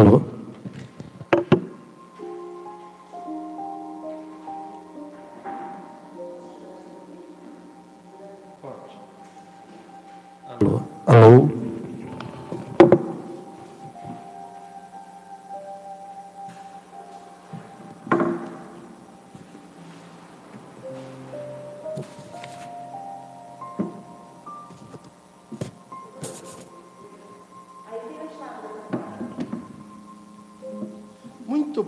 Alô?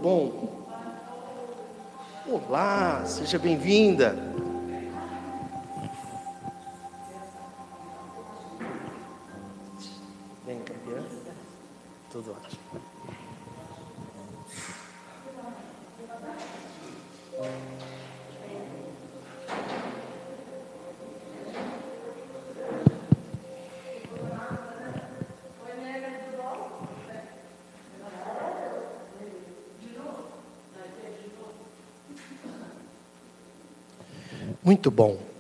Bom. Olá, seja bem-vinda. Muito bom.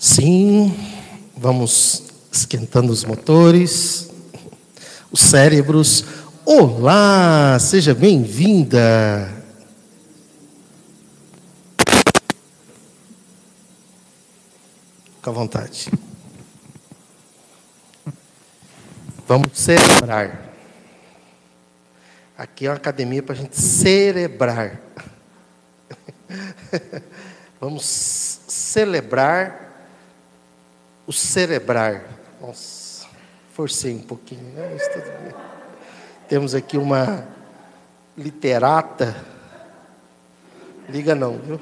Sim, vamos esquentando os motores, os cérebros. Olá, seja bem-vinda. Fique à vontade. Vamos celebrar. Aqui é uma academia para a gente celebrar. Vamos celebrar o celebrar. Nossa, forcei um pouquinho, né? Mas tudo bem. Temos aqui uma literata. Liga não, viu?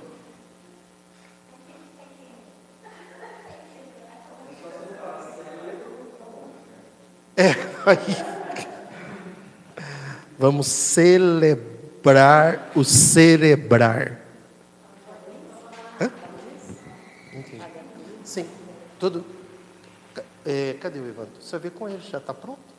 É, aí. Vamos celebrar o celebrar. Hã? Sim, tudo. É, cadê o Evandro? Você vê com ele, já está pronto?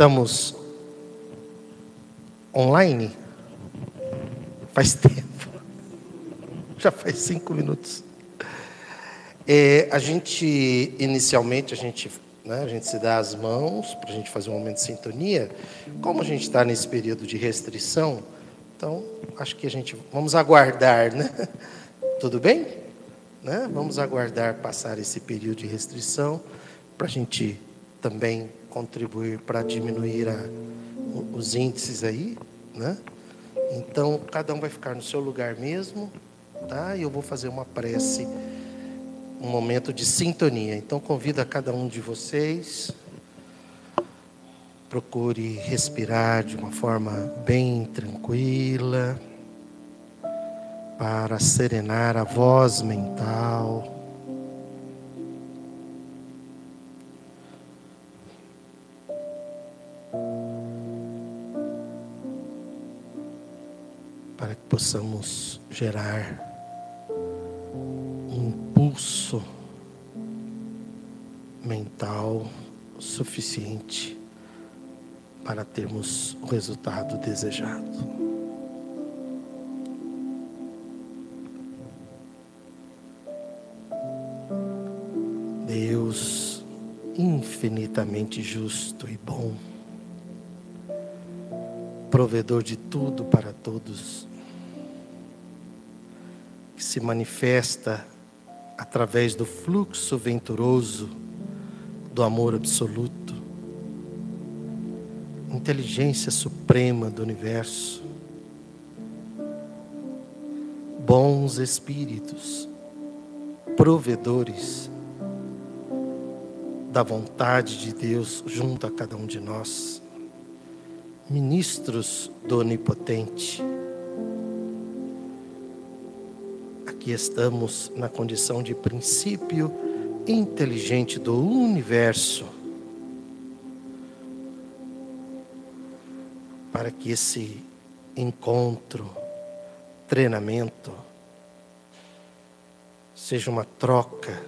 Estamos online? Faz tempo. Já faz cinco minutos. É, a gente, inicialmente, a gente, né, a gente se dá as mãos para a gente fazer um momento de sintonia. Como a gente está nesse período de restrição, então acho que a gente vamos aguardar, né? Tudo bem? Né? Vamos aguardar passar esse período de restrição para a gente também contribuir para diminuir a, os índices aí, né? Então cada um vai ficar no seu lugar mesmo, tá? E eu vou fazer uma prece um momento de sintonia. Então, convido a cada um de vocês, procure respirar de uma forma bem tranquila, para serenar a voz mental. Possamos gerar um impulso mental suficiente para termos o resultado desejado. Deus infinitamente justo e bom, provedor de tudo para todos, se manifesta através do fluxo venturoso do amor absoluto, inteligência suprema do universo, bons espíritos, provedores da vontade de Deus junto a cada um de nós, ministros do Onipotente. Aqui estamos na condição de princípio inteligente do universo, para que esse encontro, treinamento, seja uma troca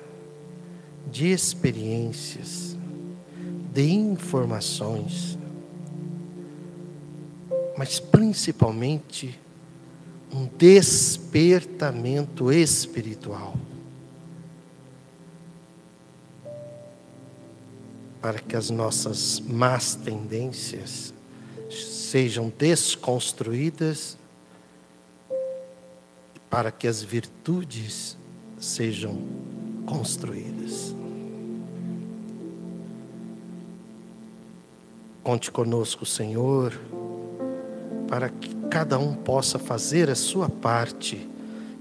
de experiências, de informações, mas principalmente um despertamento espiritual. Para que as nossas más tendências sejam desconstruídas, para que as virtudes sejam construídas. Conte conosco, Senhor, para que cada um possa fazer a sua parte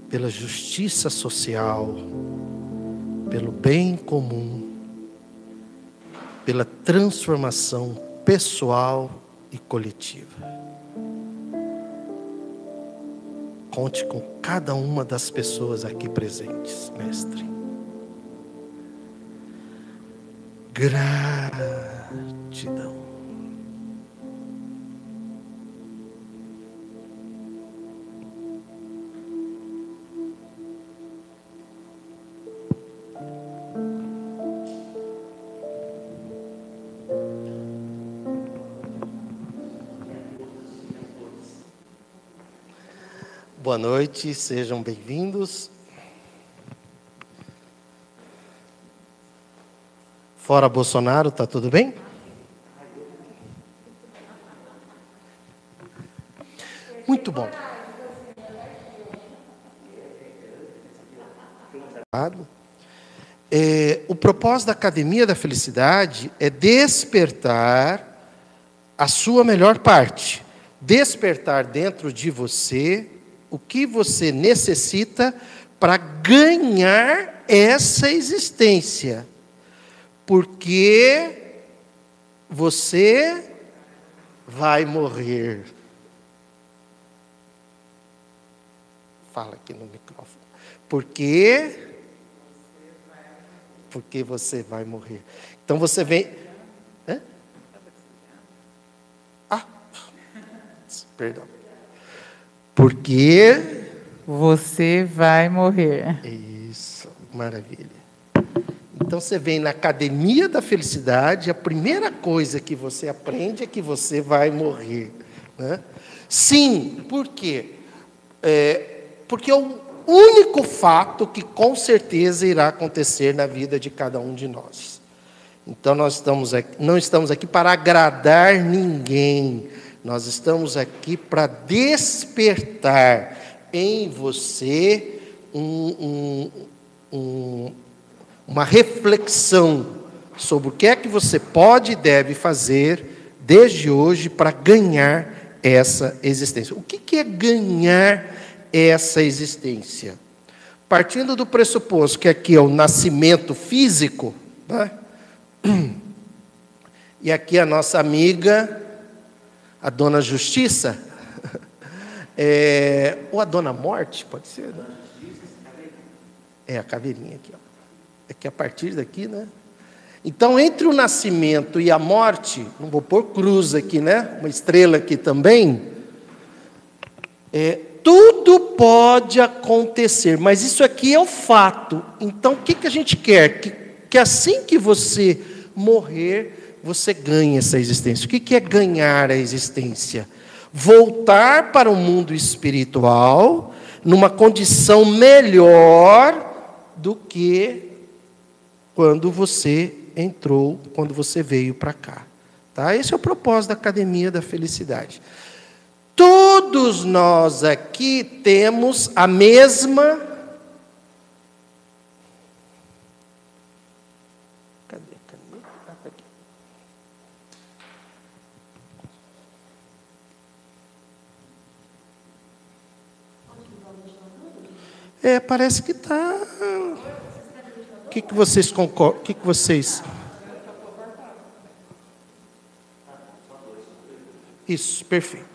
pela justiça social, pelo bem comum, pela transformação pessoal e coletiva. Conte com cada uma das pessoas aqui presentes, Mestre. Gratidão. Boa noite, sejam bem-vindos. Fora Bolsonaro, tá tudo bem? Muito bom. É, o propósito da Academia da Felicidade é despertar a sua melhor parte, despertar dentro de você o que você necessita para ganhar essa existência. Porque você vai morrer. Fala aqui no microfone. Porque porque você vai morrer. Então você vem Hã? Ah. Perdão. Porque você vai morrer. Isso, maravilha. Então você vem na academia da felicidade, a primeira coisa que você aprende é que você vai morrer. Né? Sim, por quê? É, porque é o único fato que com certeza irá acontecer na vida de cada um de nós. Então nós estamos aqui, não estamos aqui para agradar ninguém, nós estamos aqui para despertar em você um, um, um, uma reflexão sobre o que é que você pode e deve fazer desde hoje para ganhar essa existência. O que, que é ganhar essa existência? Partindo do pressuposto que aqui é o nascimento físico, né? e aqui a nossa amiga a dona Justiça, é, ou a dona Morte, pode ser, né? É, a caveirinha aqui, ó. É que a partir daqui, né? Então, entre o nascimento e a morte, não vou pôr cruz aqui, né? Uma estrela aqui também. É, tudo pode acontecer, mas isso aqui é o fato. Então, o que, que a gente quer? Que, que assim que você morrer, você ganhe essa existência. O que é ganhar a existência? Voltar para o mundo espiritual numa condição melhor do que quando você entrou, quando você veio para cá. Tá? Esse é o propósito da Academia da Felicidade. Todos nós aqui temos a mesma. Cadê? Cadê? Ah, tá aqui. É, parece que está. O que, que vocês concordam? O que, que vocês. Isso, perfeito.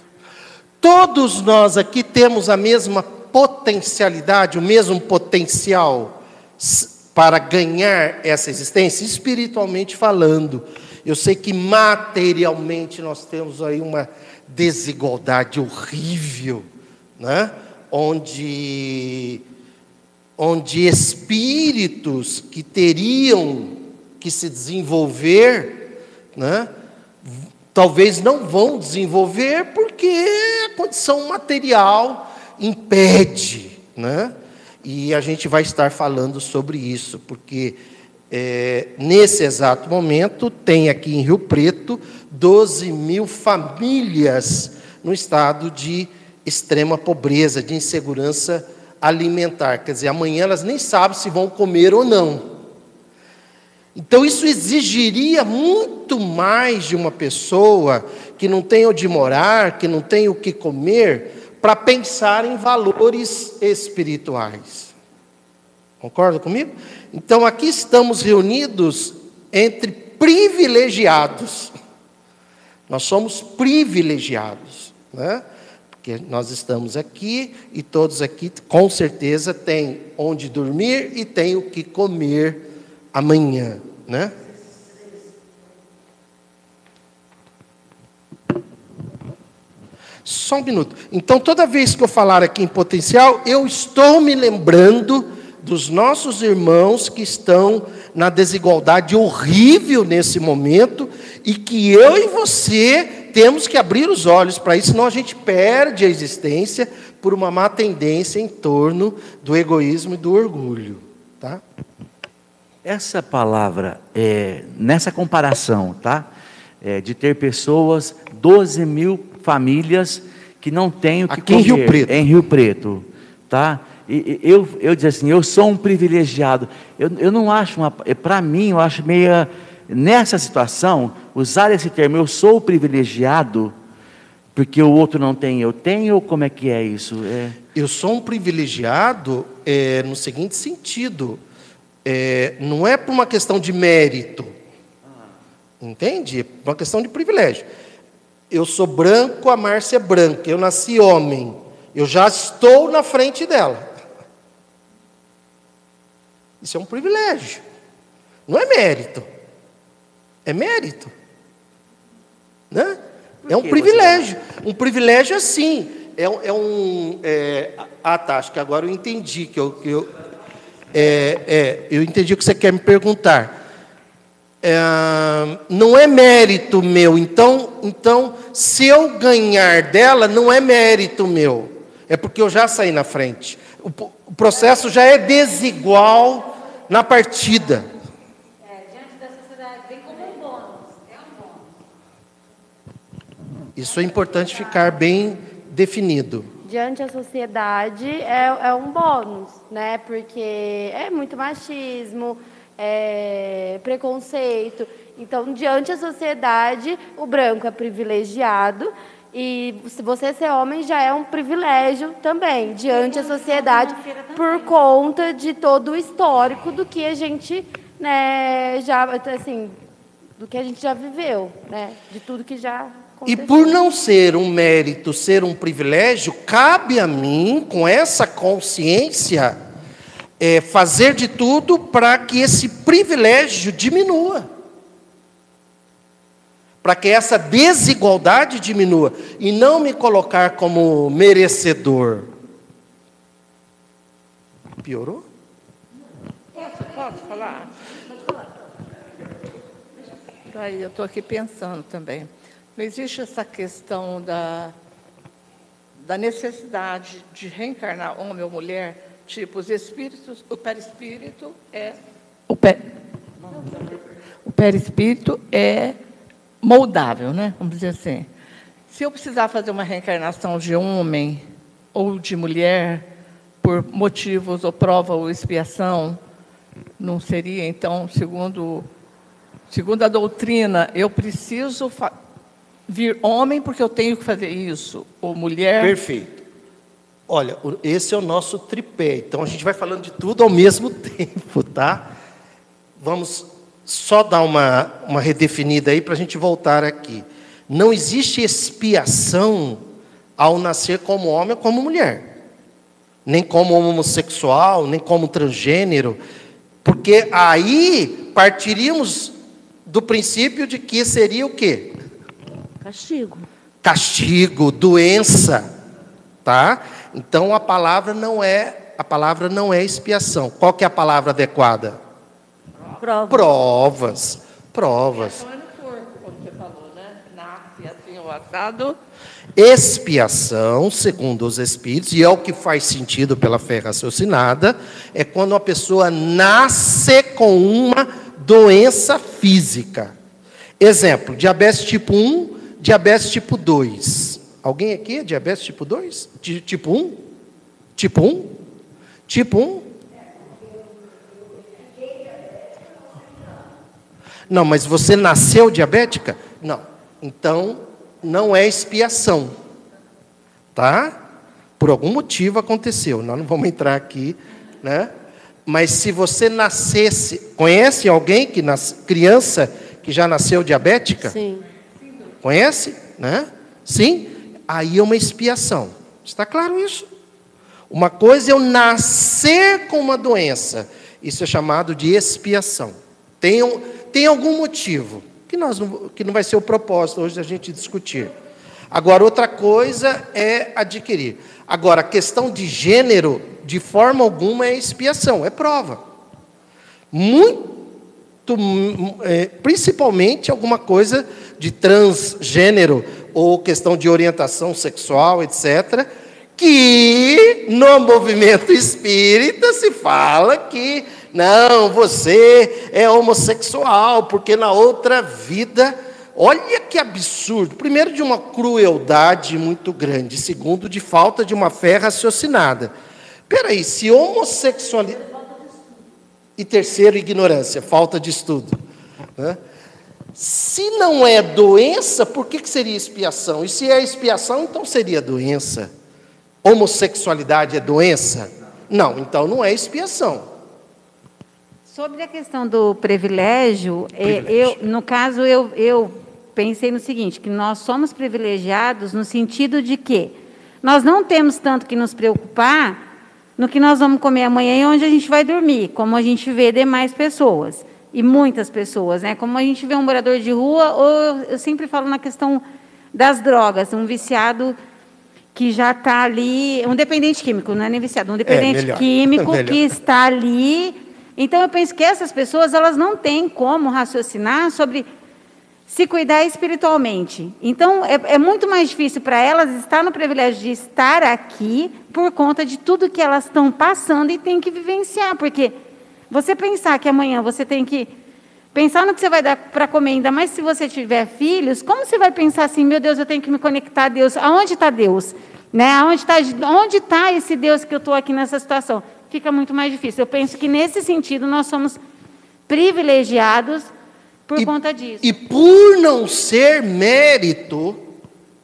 Todos nós aqui temos a mesma potencialidade, o mesmo potencial para ganhar essa existência, espiritualmente falando. Eu sei que materialmente nós temos aí uma desigualdade horrível, né? onde, onde espíritos que teriam que se desenvolver, né? talvez não vão desenvolver porque a condição material impede, né? E a gente vai estar falando sobre isso, porque é, nesse exato momento tem aqui em Rio Preto 12 mil famílias no estado de extrema pobreza, de insegurança alimentar. Quer dizer, amanhã elas nem sabem se vão comer ou não. Então, isso exigiria muito mais de uma pessoa que não tem onde morar, que não tem o que comer, para pensar em valores espirituais. Concorda comigo? Então, aqui estamos reunidos entre privilegiados. Nós somos privilegiados, né? Porque nós estamos aqui e todos aqui, com certeza, têm onde dormir e têm o que comer amanhã, né? Só um minuto. Então, toda vez que eu falar aqui em potencial, eu estou me lembrando dos nossos irmãos que estão na desigualdade horrível nesse momento e que eu e você temos que abrir os olhos para isso, senão a gente perde a existência por uma má tendência em torno do egoísmo e do orgulho, tá? Essa palavra, é, nessa comparação, tá? É, de ter pessoas, 12 mil famílias que não têm o que Aqui comer. em Rio Preto. Em Rio Preto, tá? E, eu, eu digo assim, eu sou um privilegiado. Eu, eu não acho, é, para mim, eu acho meio, nessa situação, usar esse termo, eu sou privilegiado, porque o outro não tem, eu tenho, como é que é isso? É... Eu sou um privilegiado é, no seguinte sentido, é, não é por uma questão de mérito, entende? É por uma questão de privilégio. Eu sou branco, a Márcia é branca, eu nasci homem, eu já estou na frente dela. Isso é um privilégio, não é mérito, é mérito, né? É um privilégio, um privilégio assim. É, é um. É, ah, tá, acho que agora eu entendi que eu, que eu é, é, eu entendi o que você quer me perguntar. É, não é mérito meu, então, então, se eu ganhar dela, não é mérito meu, é porque eu já saí na frente. O, o processo já é desigual na partida. É, diante da sociedade, vem como um bônus, é um bônus. Isso é importante ficar bem definido diante da sociedade é, é um bônus, né? Porque é muito machismo, é preconceito. Então, diante da sociedade, o branco é privilegiado e se você ser homem já é um privilégio também, diante da sociedade, por conta de todo o histórico do que a gente né, já, assim, do que a gente já viveu, né? De tudo que já e por não ser um mérito, ser um privilégio, cabe a mim, com essa consciência, é, fazer de tudo para que esse privilégio diminua. Para que essa desigualdade diminua. E não me colocar como merecedor. Piorou? Posso, falar? Aí, eu estou aqui pensando também. Não existe essa questão da, da necessidade de reencarnar homem ou mulher, tipo, os espíritos, o perispírito é. O, pé, o perispírito é moldável, né? Vamos dizer assim. Se eu precisar fazer uma reencarnação de homem ou de mulher, por motivos ou prova ou expiação, não seria, então, segundo, segundo a doutrina, eu preciso vir homem porque eu tenho que fazer isso, ou mulher. Perfeito. Olha, esse é o nosso tripé. Então a gente vai falando de tudo ao mesmo tempo, tá? Vamos só dar uma, uma redefinida aí para a gente voltar aqui. Não existe expiação ao nascer como homem ou como mulher, nem como homossexual, nem como transgênero, porque aí partiríamos do princípio de que seria o quê? Castigo. Castigo, doença, tá? Então a palavra não é a palavra não é expiação. Qual que é a palavra adequada? Provas. Provas. Provas. Expiação, segundo os espíritos, e é o que faz sentido pela fé raciocinada, é quando a pessoa nasce com uma doença física. Exemplo, diabetes tipo 1, diabetes tipo 2. Alguém aqui é diabetes tipo 2? Tipo 1? Tipo 1? Tipo 1? Não, mas você nasceu diabética? Não. Então, não é expiação. Tá? Por algum motivo aconteceu. Nós não vamos entrar aqui, né? Mas se você nascesse, conhece alguém que nasce, criança que já nasceu diabética? Sim. Conhece, né? Sim. Aí é uma expiação. Está claro isso? Uma coisa é eu nascer com uma doença. Isso é chamado de expiação. Tem, um, tem algum motivo que, nós não, que não vai ser o propósito hoje da gente discutir. Agora, outra coisa é adquirir. Agora, a questão de gênero, de forma alguma, é expiação, é prova. Muito, é, principalmente alguma coisa de transgênero ou questão de orientação sexual, etc., que no movimento espírita se fala que não, você é homossexual, porque na outra vida. Olha que absurdo. Primeiro, de uma crueldade muito grande. Segundo, de falta de uma fé raciocinada. Peraí, se homossexualidade. E terceiro, ignorância, falta de estudo. Né? Se não é doença, por que, que seria expiação? E se é expiação, então seria doença. Homossexualidade é doença? Não, então não é expiação. Sobre a questão do privilégio, é, privilégio. Eu, no caso, eu, eu pensei no seguinte, que nós somos privilegiados no sentido de que nós não temos tanto que nos preocupar no que nós vamos comer amanhã e onde a gente vai dormir, como a gente vê demais pessoas, e muitas pessoas, né? como a gente vê um morador de rua, ou eu sempre falo na questão das drogas, um viciado que já está ali, um dependente químico, não é nem viciado, um é, dependente é, químico que está ali então eu penso que essas pessoas elas não têm como raciocinar sobre se cuidar espiritualmente. Então é, é muito mais difícil para elas estar no privilégio de estar aqui por conta de tudo que elas estão passando e têm que vivenciar, porque você pensar que amanhã você tem que pensar no que você vai dar para comer, ainda mais se você tiver filhos, como você vai pensar assim, meu Deus, eu tenho que me conectar a Deus? Aonde está Deus? Né? Aonde está onde tá esse Deus que eu estou aqui nessa situação? fica muito mais difícil. Eu penso que nesse sentido nós somos privilegiados por e, conta disso. E por não ser mérito,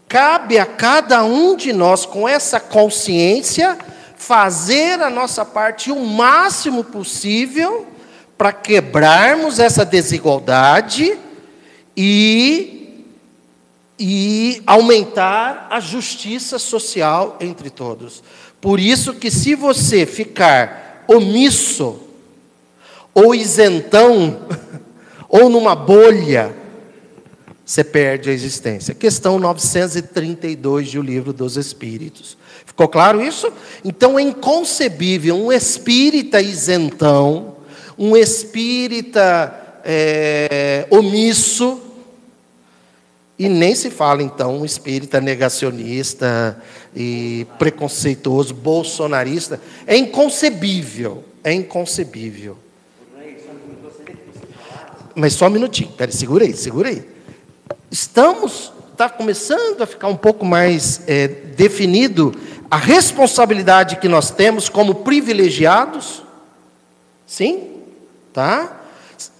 cabe a cada um de nós, com essa consciência, fazer a nossa parte o máximo possível para quebrarmos essa desigualdade e, e aumentar a justiça social entre todos. Por isso que se você ficar omisso, ou isentão, ou numa bolha, você perde a existência. Questão 932 de O Livro dos Espíritos. Ficou claro isso? Então é inconcebível um espírita isentão, um espírita é, omisso, e nem se fala então um espírita negacionista e preconceituoso, bolsonarista. É inconcebível, é inconcebível. Mas só um minutinho, peraí, segura aí, segura aí. Estamos, está começando a ficar um pouco mais é, definido a responsabilidade que nós temos como privilegiados. Sim? Tá?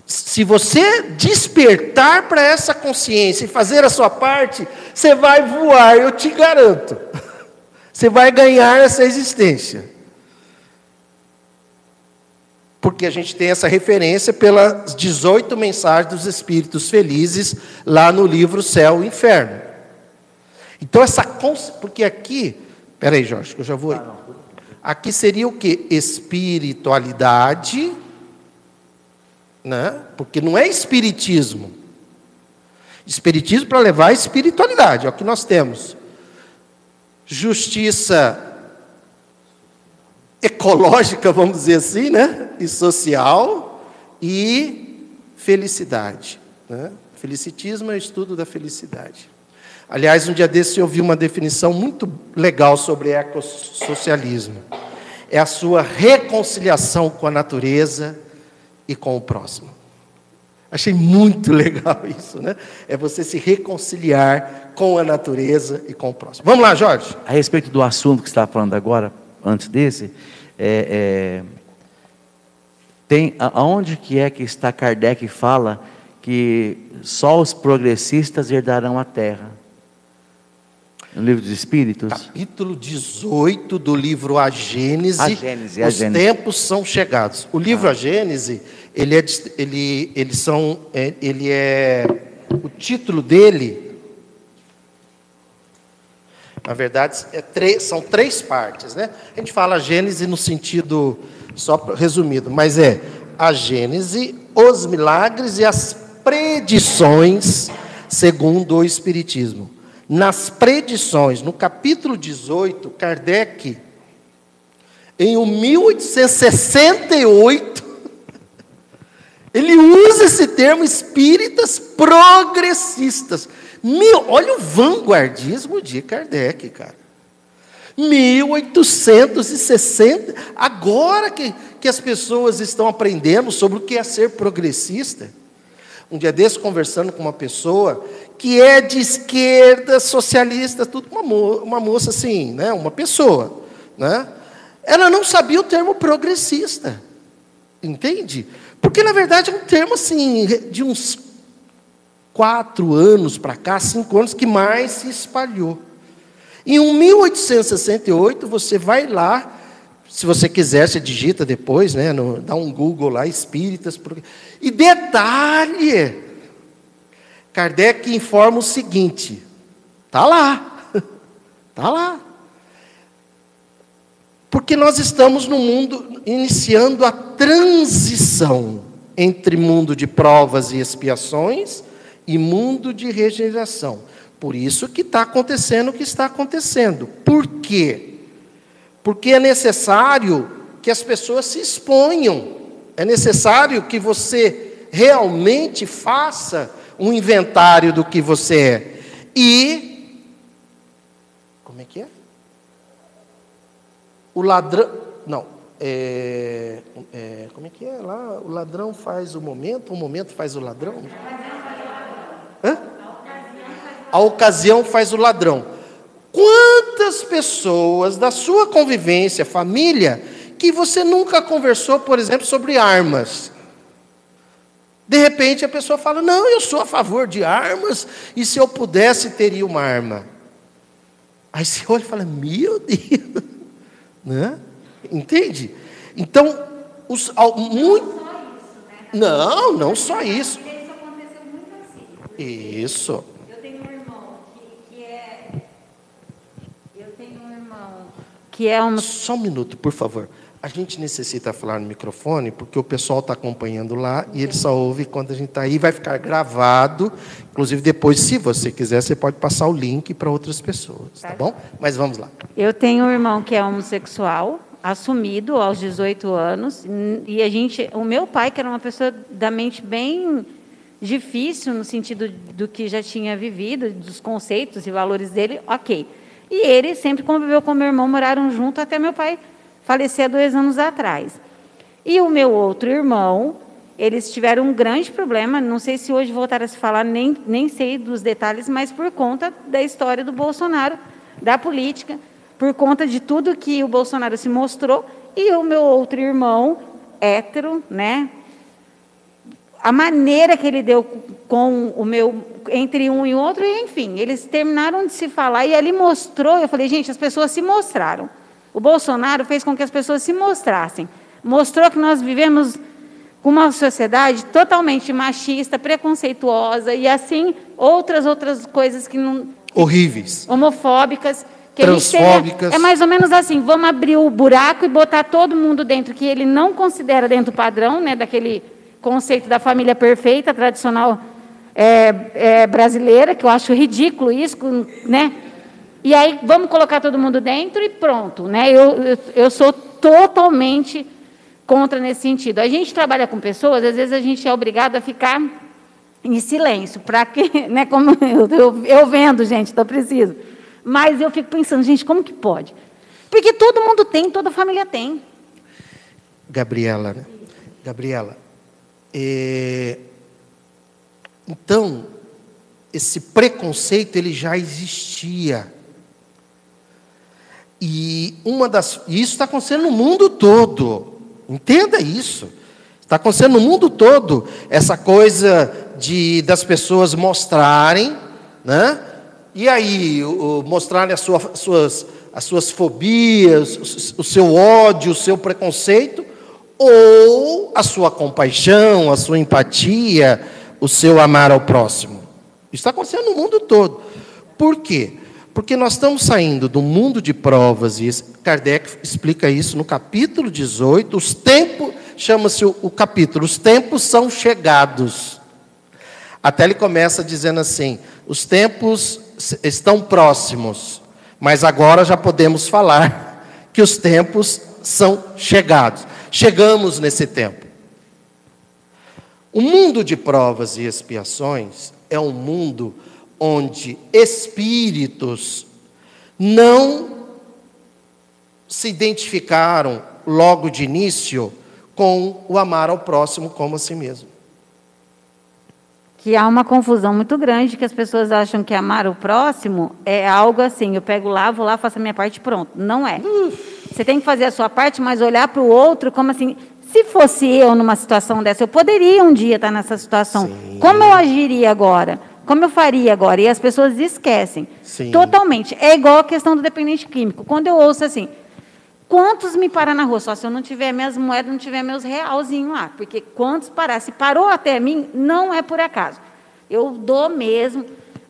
Se você despertar para essa consciência e fazer a sua parte, você vai voar, eu te garanto. Você vai ganhar essa existência. Porque a gente tem essa referência pelas 18 mensagens dos espíritos felizes lá no livro Céu e Inferno. Então essa porque aqui, peraí, Jorge, que eu já vou. Aqui seria o que? Espiritualidade né? porque não é espiritismo. Espiritismo para levar a espiritualidade, é o que nós temos. Justiça ecológica, vamos dizer assim, né? e social, e felicidade. Né? Felicitismo é o estudo da felicidade. Aliás, um dia desse eu ouvi uma definição muito legal sobre ecossocialismo. É a sua reconciliação com a natureza, e com o próximo. Achei muito legal isso, né? É você se reconciliar com a natureza e com o próximo. Vamos lá, Jorge. A respeito do assunto que você estava falando agora, antes desse, é, é, tem aonde que é que está Kardec fala que só os progressistas herdarão a Terra? No livro dos Espíritos? Capítulo 18 do livro A Gênese. A Gênese, a Os Gênese. tempos são chegados. O livro ah. A Gênese, ele é, ele, ele são, é, ele é, o título dele, na verdade, é três, são três partes, né? A gente fala Gênese no sentido só resumido, mas é a Gênese, os milagres e as predições segundo o Espiritismo. Nas predições, no capítulo 18, Kardec, em 1868, ele usa esse termo espíritas progressistas. Mil, olha o vanguardismo de Kardec, cara. 1860, agora que, que as pessoas estão aprendendo sobre o que é ser progressista. Um dia desse, conversando com uma pessoa que é de esquerda, socialista, tudo, uma, mo uma moça assim, né? uma pessoa. Né? Ela não sabia o termo progressista. Entende? Porque, na verdade, é um termo assim, de uns quatro anos para cá, cinco anos, que mais se espalhou. Em 1868, você vai lá, se você quiser, você digita depois, né, no, dá um Google lá, espíritas. E detalhe, Kardec informa o seguinte: está lá, está lá. Porque nós estamos no mundo iniciando a transição entre mundo de provas e expiações e mundo de regeneração. Por isso que está acontecendo o que está acontecendo. Por quê? Porque é necessário que as pessoas se exponham. É necessário que você realmente faça um inventário do que você é. E. Como é que é? O ladrão. Não. É, é, como é que é lá? O ladrão faz o momento, o momento faz o ladrão? Hã? A ocasião faz o ladrão. Quantas pessoas da sua convivência, família, que você nunca conversou, por exemplo, sobre armas? De repente a pessoa fala: Não, eu sou a favor de armas, e se eu pudesse, teria uma arma. Aí você olha e fala: Meu Deus, né? entende? Então, os, muito. Não, não só isso. Isso. Eu tenho um irmão que, que é. Eu tenho um irmão que é um. Só um minuto, por favor. A gente necessita falar no microfone porque o pessoal está acompanhando lá e ele só ouve quando a gente está aí. Vai ficar gravado. Inclusive, depois, se você quiser, você pode passar o link para outras pessoas, tá bom? Mas vamos lá. Eu tenho um irmão que é homossexual, assumido aos 18 anos, e a gente, o meu pai, que era uma pessoa da mente bem difícil no sentido do que já tinha vivido, dos conceitos e valores dele, ok. E ele sempre conviveu com meu irmão, moraram junto até meu pai falecer há dois anos atrás. E o meu outro irmão, eles tiveram um grande problema, não sei se hoje voltaram a se falar, nem, nem sei dos detalhes, mas por conta da história do Bolsonaro, da política, por conta de tudo que o Bolsonaro se mostrou, e o meu outro irmão, hétero, né, a maneira que ele deu com o meu entre um e outro, enfim, eles terminaram de se falar e ali mostrou, eu falei, gente, as pessoas se mostraram. O Bolsonaro fez com que as pessoas se mostrassem. Mostrou que nós vivemos com uma sociedade totalmente machista, preconceituosa e assim outras outras coisas que não horríveis, homofóbicas, que transfóbicas. é mais ou menos assim, vamos abrir o buraco e botar todo mundo dentro que ele não considera dentro do padrão, né, daquele conceito da família perfeita, tradicional é, é, brasileira, que eu acho ridículo isso, né? E aí vamos colocar todo mundo dentro e pronto, né? Eu, eu, eu sou totalmente contra nesse sentido. A gente trabalha com pessoas, às vezes a gente é obrigado a ficar em silêncio, para que, né? Como eu, eu, eu vendo, gente, estou preciso. Mas eu fico pensando, gente, como que pode? Porque todo mundo tem, toda família tem. Gabriela, né? Gabriela, é, então, esse preconceito ele já existia. E uma das. Isso está acontecendo no mundo todo. Entenda isso. Está acontecendo no mundo todo essa coisa de das pessoas mostrarem, né? E aí, mostrarem as, sua, suas, as suas fobias, o seu ódio, o seu preconceito, ou a sua compaixão, a sua empatia, o seu amar ao próximo. Isso está acontecendo no mundo todo. Por quê? Porque nós estamos saindo do mundo de provas, e Kardec explica isso no capítulo 18, os tempos, chama-se o, o capítulo, os tempos são chegados. Até ele começa dizendo assim: os tempos estão próximos, mas agora já podemos falar que os tempos são chegados. Chegamos nesse tempo. O mundo de provas e expiações é um mundo onde espíritos não se identificaram logo de início com o amar ao próximo como a si mesmo. Que há uma confusão muito grande, que as pessoas acham que amar o próximo é algo assim, eu pego lá, vou lá, faço a minha parte pronto. Não é. Você tem que fazer a sua parte, mas olhar para o outro como assim, se fosse eu numa situação dessa, eu poderia um dia estar nessa situação. Sim. Como eu agiria agora? Como eu faria agora? E as pessoas esquecem. Sim. Totalmente. É igual a questão do dependente químico. Quando eu ouço assim, quantos me param na rua? Só se eu não tiver minhas moedas, não tiver meus realzinhos lá. Porque quantos parar? Se parou até mim, não é por acaso. Eu dou mesmo.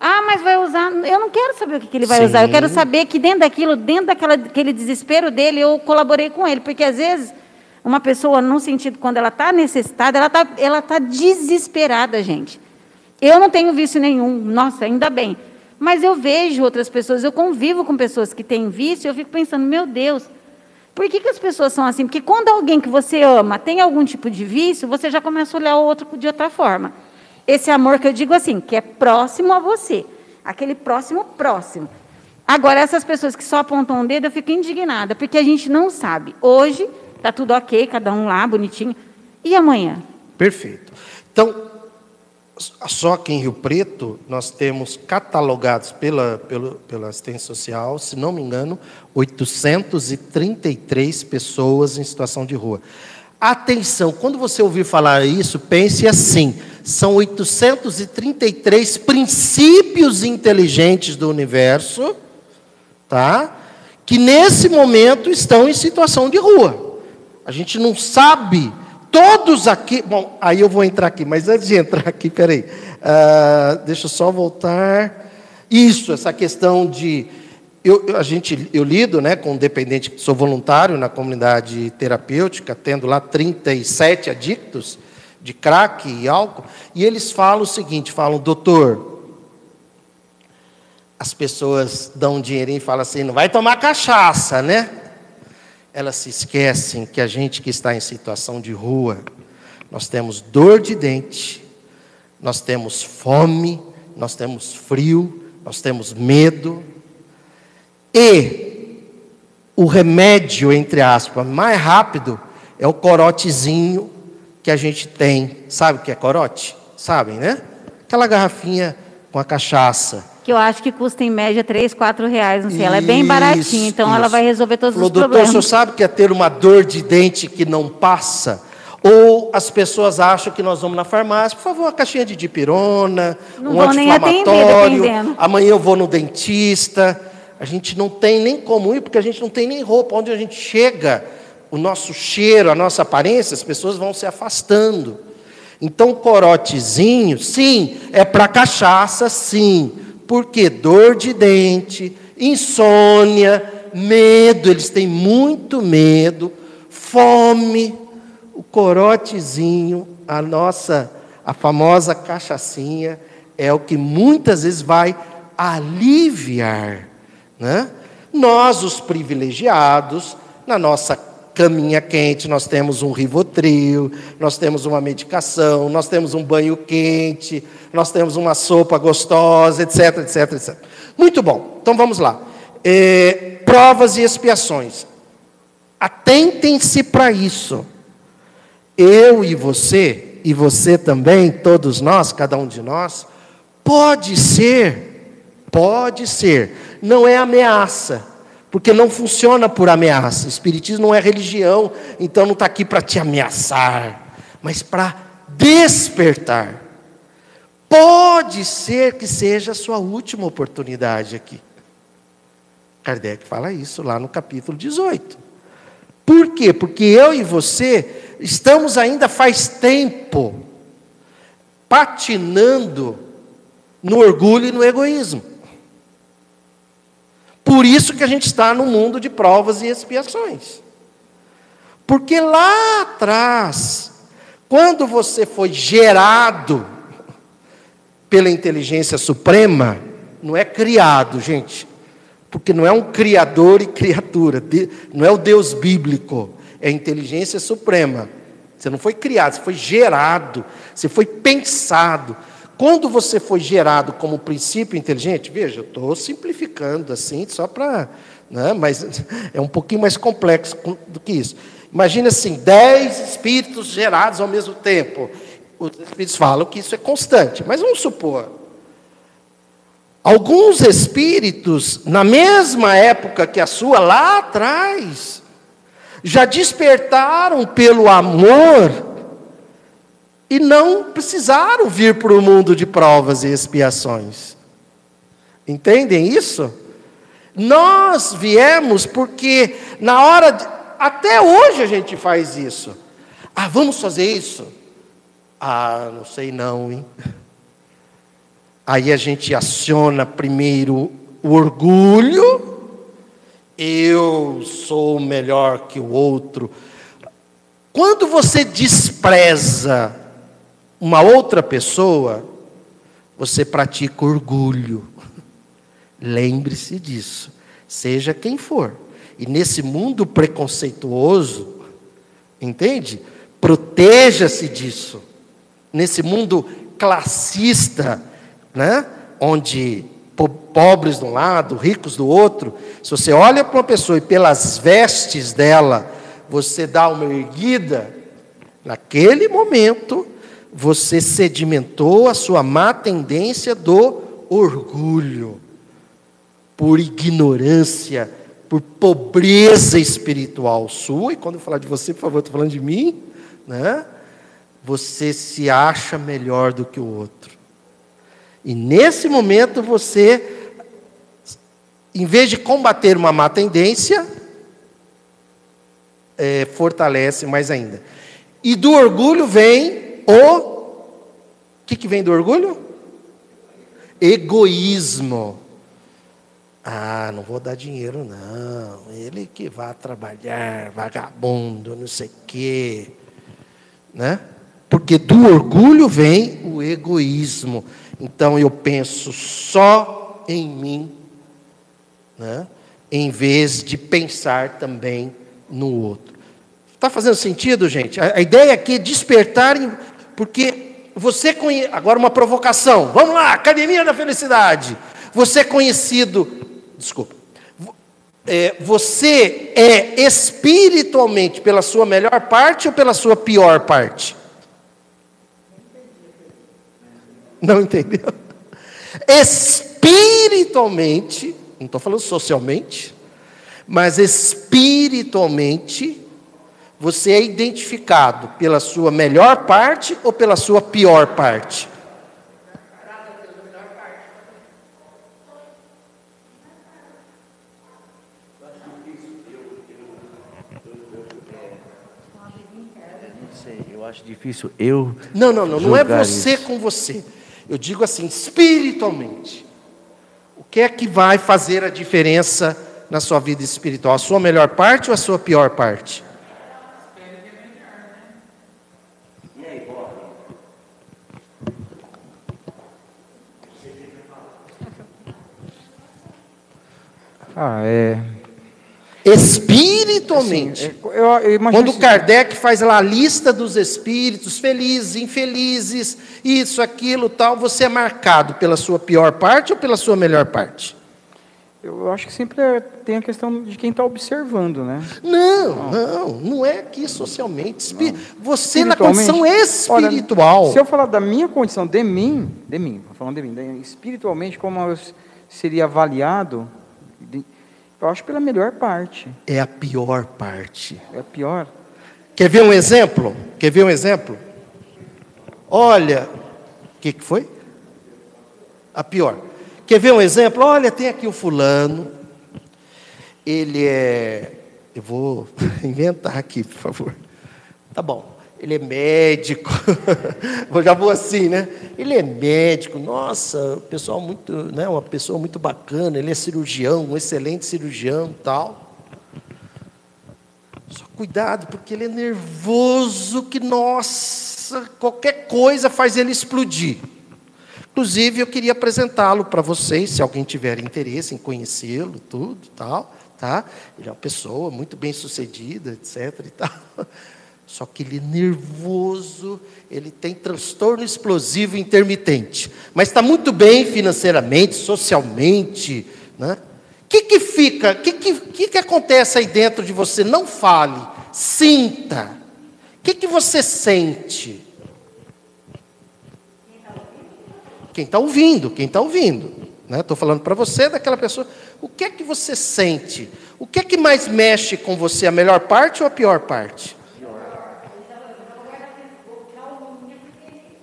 Ah, mas vai usar. Eu não quero saber o que, que ele vai Sim. usar. Eu quero saber que dentro daquilo, dentro daquele desespero dele, eu colaborei com ele. Porque às vezes, uma pessoa, num sentido, quando ela está necessitada, ela está ela tá desesperada, gente. Eu não tenho vício nenhum, nossa, ainda bem. Mas eu vejo outras pessoas, eu convivo com pessoas que têm vício, eu fico pensando, meu Deus, por que, que as pessoas são assim? Porque quando alguém que você ama tem algum tipo de vício, você já começa a olhar o outro de outra forma. Esse amor que eu digo assim, que é próximo a você, aquele próximo próximo. Agora, essas pessoas que só apontam o dedo, eu fico indignada, porque a gente não sabe. Hoje está tudo ok, cada um lá, bonitinho. E amanhã? Perfeito. Então, só aqui em Rio Preto, nós temos catalogados pela, pela, pela assistência social, se não me engano, 833 pessoas em situação de rua. Atenção, quando você ouvir falar isso, pense assim: são 833 princípios inteligentes do universo, tá? Que nesse momento estão em situação de rua. A gente não sabe Todos aqui. Bom, aí eu vou entrar aqui, mas antes de entrar aqui, peraí. Uh, deixa eu só voltar. Isso, essa questão de eu, a gente, eu lido né, com um dependente, sou voluntário na comunidade terapêutica, tendo lá 37 adictos de crack e álcool, e eles falam o seguinte: falam, doutor, as pessoas dão um dinheirinho e falam assim, não vai tomar cachaça, né? Elas se esquecem que a gente que está em situação de rua, nós temos dor de dente, nós temos fome, nós temos frio, nós temos medo, e o remédio, entre aspas, mais rápido é o corotezinho que a gente tem. Sabe o que é corote? Sabem, né? Aquela garrafinha com a cachaça. Que eu acho que custa em média 3, 4 reais, não sei. Ela é bem baratinha, então isso. ela vai resolver todos Falou, os doutor, problemas. Doutor, o senhor sabe que é ter uma dor de dente que não passa? Ou as pessoas acham que nós vamos na farmácia, por favor, uma caixinha de dipirona, não um anti-inflamatório. Amanhã eu vou no dentista. A gente não tem nem como ir, porque a gente não tem nem roupa. Onde a gente chega, o nosso cheiro, a nossa aparência, as pessoas vão se afastando. Então, corotezinho, sim, é para cachaça, sim. Porque dor de dente, insônia, medo, eles têm muito medo, fome. O corotezinho, a nossa, a famosa cachaçinha, é o que muitas vezes vai aliviar né? Nós, os privilegiados, na nossa caminha quente, nós temos um rivotril, nós temos uma medicação, nós temos um banho quente, nós temos uma sopa gostosa, etc, etc, etc. Muito bom, então vamos lá. É, provas e expiações. Atentem-se para isso. Eu e você, e você também, todos nós, cada um de nós, pode ser, pode ser não é ameaça, porque não funciona por ameaça. Espiritismo não é religião, então não está aqui para te ameaçar, mas para despertar. Pode ser que seja a sua última oportunidade aqui. Kardec fala isso lá no capítulo 18. Por quê? Porque eu e você estamos ainda faz tempo patinando no orgulho e no egoísmo. Por isso que a gente está no mundo de provas e expiações. Porque lá atrás, quando você foi gerado pela inteligência suprema, não é criado, gente, porque não é um criador e criatura, não é o Deus bíblico, é a inteligência suprema. Você não foi criado, você foi gerado, você foi pensado. Quando você foi gerado como princípio inteligente, veja, eu estou simplificando assim, só para. Né, mas é um pouquinho mais complexo do que isso. Imagina assim: dez espíritos gerados ao mesmo tempo. Os espíritos falam que isso é constante, mas vamos supor. Alguns espíritos, na mesma época que a sua, lá atrás, já despertaram pelo amor e não precisaram vir para o mundo de provas e expiações. Entendem isso? Nós viemos porque na hora de, até hoje a gente faz isso. Ah, vamos fazer isso? Ah, não sei não, hein? Aí a gente aciona primeiro o orgulho. Eu sou melhor que o outro. Quando você despreza uma outra pessoa, você pratica orgulho. Lembre-se disso, seja quem for. E nesse mundo preconceituoso, entende? Proteja-se disso. Nesse mundo classista, né? onde pobres de um lado, ricos do outro, se você olha para uma pessoa e pelas vestes dela, você dá uma erguida, naquele momento você sedimentou a sua má tendência do orgulho, por ignorância, por pobreza espiritual sua, e quando eu falar de você, por favor, estou falando de mim, né? Você se acha melhor do que o outro. E nesse momento você, em vez de combater uma má tendência, é, fortalece mais ainda. E do orgulho vem o que, que vem do orgulho? Egoísmo. Ah, não vou dar dinheiro, não. Ele que vai trabalhar, vagabundo, não sei o quê. Né? Porque do orgulho vem o egoísmo. Então eu penso só em mim, né? em vez de pensar também no outro. Está fazendo sentido, gente? A, a, ideia aqui é despertar, porque você conhece. Agora, uma provocação. Vamos lá, Academia da Felicidade. Você é conhecido desculpa. É, você é espiritualmente pela sua melhor parte ou pela sua pior parte? Não entendeu? Espiritualmente, não estou falando socialmente, mas espiritualmente, você é identificado pela sua melhor parte ou pela sua pior parte? acho difícil eu. Não, não, não. Não é você isso. com você. Eu digo assim, espiritualmente. O que é que vai fazer a diferença na sua vida espiritual? A sua melhor parte ou a sua pior parte? Ah, é. Espiritualmente. Assim, eu, eu Quando assim, Kardec faz lá a lista dos espíritos, felizes, infelizes, isso, aquilo, tal, você é marcado pela sua pior parte ou pela sua melhor parte? Eu acho que sempre é, tem a questão de quem está observando, né? Não, não, não é aqui socialmente. Você na condição espiritual. Olha, se eu falar da minha condição, de mim, de mim, falando de mim, de, espiritualmente, como eu seria avaliado, eu acho pela melhor parte. É a pior parte. É a pior. Quer ver um exemplo? Quer ver um exemplo? Olha, o que, que foi? A pior. Quer ver um exemplo? Olha, tem aqui o fulano. Ele é. Eu vou inventar aqui, por favor. Tá bom ele é médico, já vou assim, né? Ele é médico, nossa, pessoal muito, né? Uma pessoa muito bacana, ele é cirurgião, um excelente cirurgião, tal. Só cuidado, porque ele é nervoso, que nossa, qualquer coisa faz ele explodir. Inclusive, eu queria apresentá-lo para vocês, se alguém tiver interesse em conhecê-lo, tudo, tal, tá? Ele é uma pessoa muito bem sucedida, etc. E tal. Só que ele é nervoso, ele tem transtorno explosivo intermitente. Mas está muito bem financeiramente, socialmente. O né? que, que fica, o que, que, que acontece aí dentro de você? Não fale, sinta. O que, que você sente? Quem está ouvindo, quem está ouvindo. Estou né? falando para você daquela pessoa. O que é que você sente? O que é que mais mexe com você? A melhor parte ou a pior parte?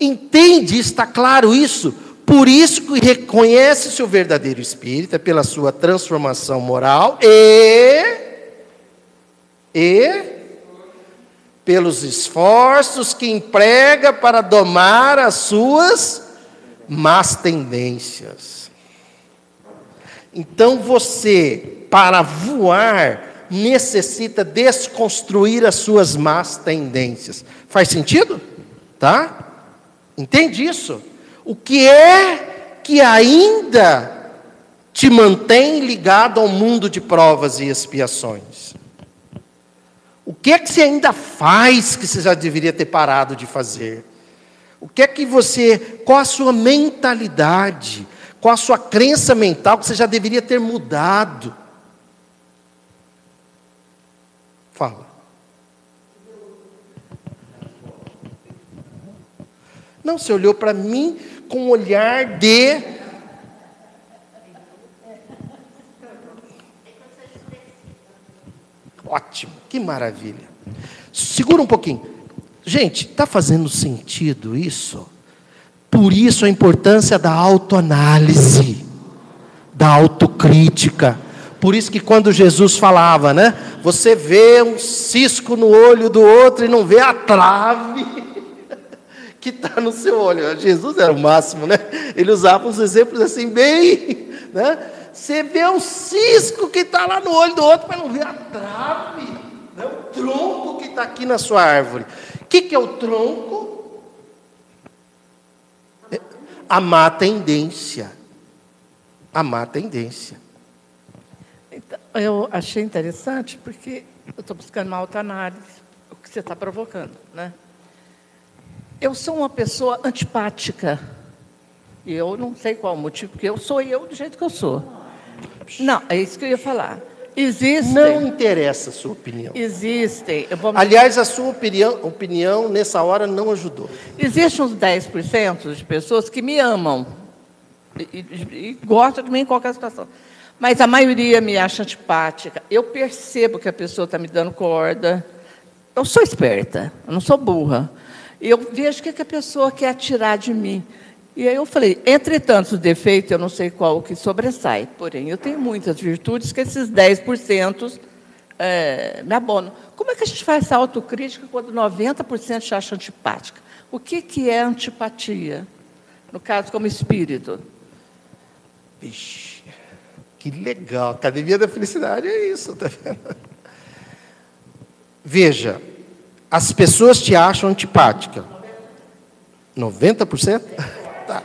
Entende, está claro isso? Por isso que reconhece-se o verdadeiro espírita pela sua transformação moral e e pelos esforços que emprega para domar as suas más tendências. Então você, para voar, necessita desconstruir as suas más tendências. Faz sentido? Tá? Entende isso? O que é que ainda te mantém ligado ao mundo de provas e expiações? O que é que você ainda faz que você já deveria ter parado de fazer? O que é que você, qual a sua mentalidade, qual a sua crença mental que você já deveria ter mudado? Fala. Não, você olhou para mim com um olhar de. Ótimo, que maravilha. Segura um pouquinho. Gente, está fazendo sentido isso? Por isso a importância da autoanálise, da autocrítica. Por isso que quando Jesus falava, né? Você vê um cisco no olho do outro e não vê a trave que está no seu olho. Jesus era o máximo, né? Ele usava uns exemplos assim, bem. Né? Você vê o cisco que está lá no olho do outro, mas não vê a trave, né? o tronco que está aqui na sua árvore. O que, que é o tronco? A má tendência. A má tendência. Então, eu achei interessante porque eu estou buscando uma autoanálise, o que você está provocando, né? Eu sou uma pessoa antipática. E eu não sei qual o motivo, porque eu sou eu do jeito que eu sou. Não, é isso que eu ia falar. Existem. Não interessa a sua opinião. Existem. vou- Aliás, a sua opinião, opinião nessa hora não ajudou. Existem uns 10% de pessoas que me amam e, e- e gostam de mim em qualquer situação. Mas a maioria me acha antipática. Eu percebo que a pessoa está me dando corda. Eu sou esperta, eu não sou burra. Eu vejo o que, que a pessoa quer tirar de mim. E aí eu falei, entre tantos defeitos, eu não sei qual que sobressai. Porém, eu tenho muitas virtudes que esses 10% é, me abonam. Como é que a gente faz essa autocrítica quando 90% te acha antipática? O que, que é antipatia? No caso, como espírito. Vixe, que legal. Academia da Felicidade é isso, tá vendo? Veja, as pessoas te acham antipática. 90%? Tá.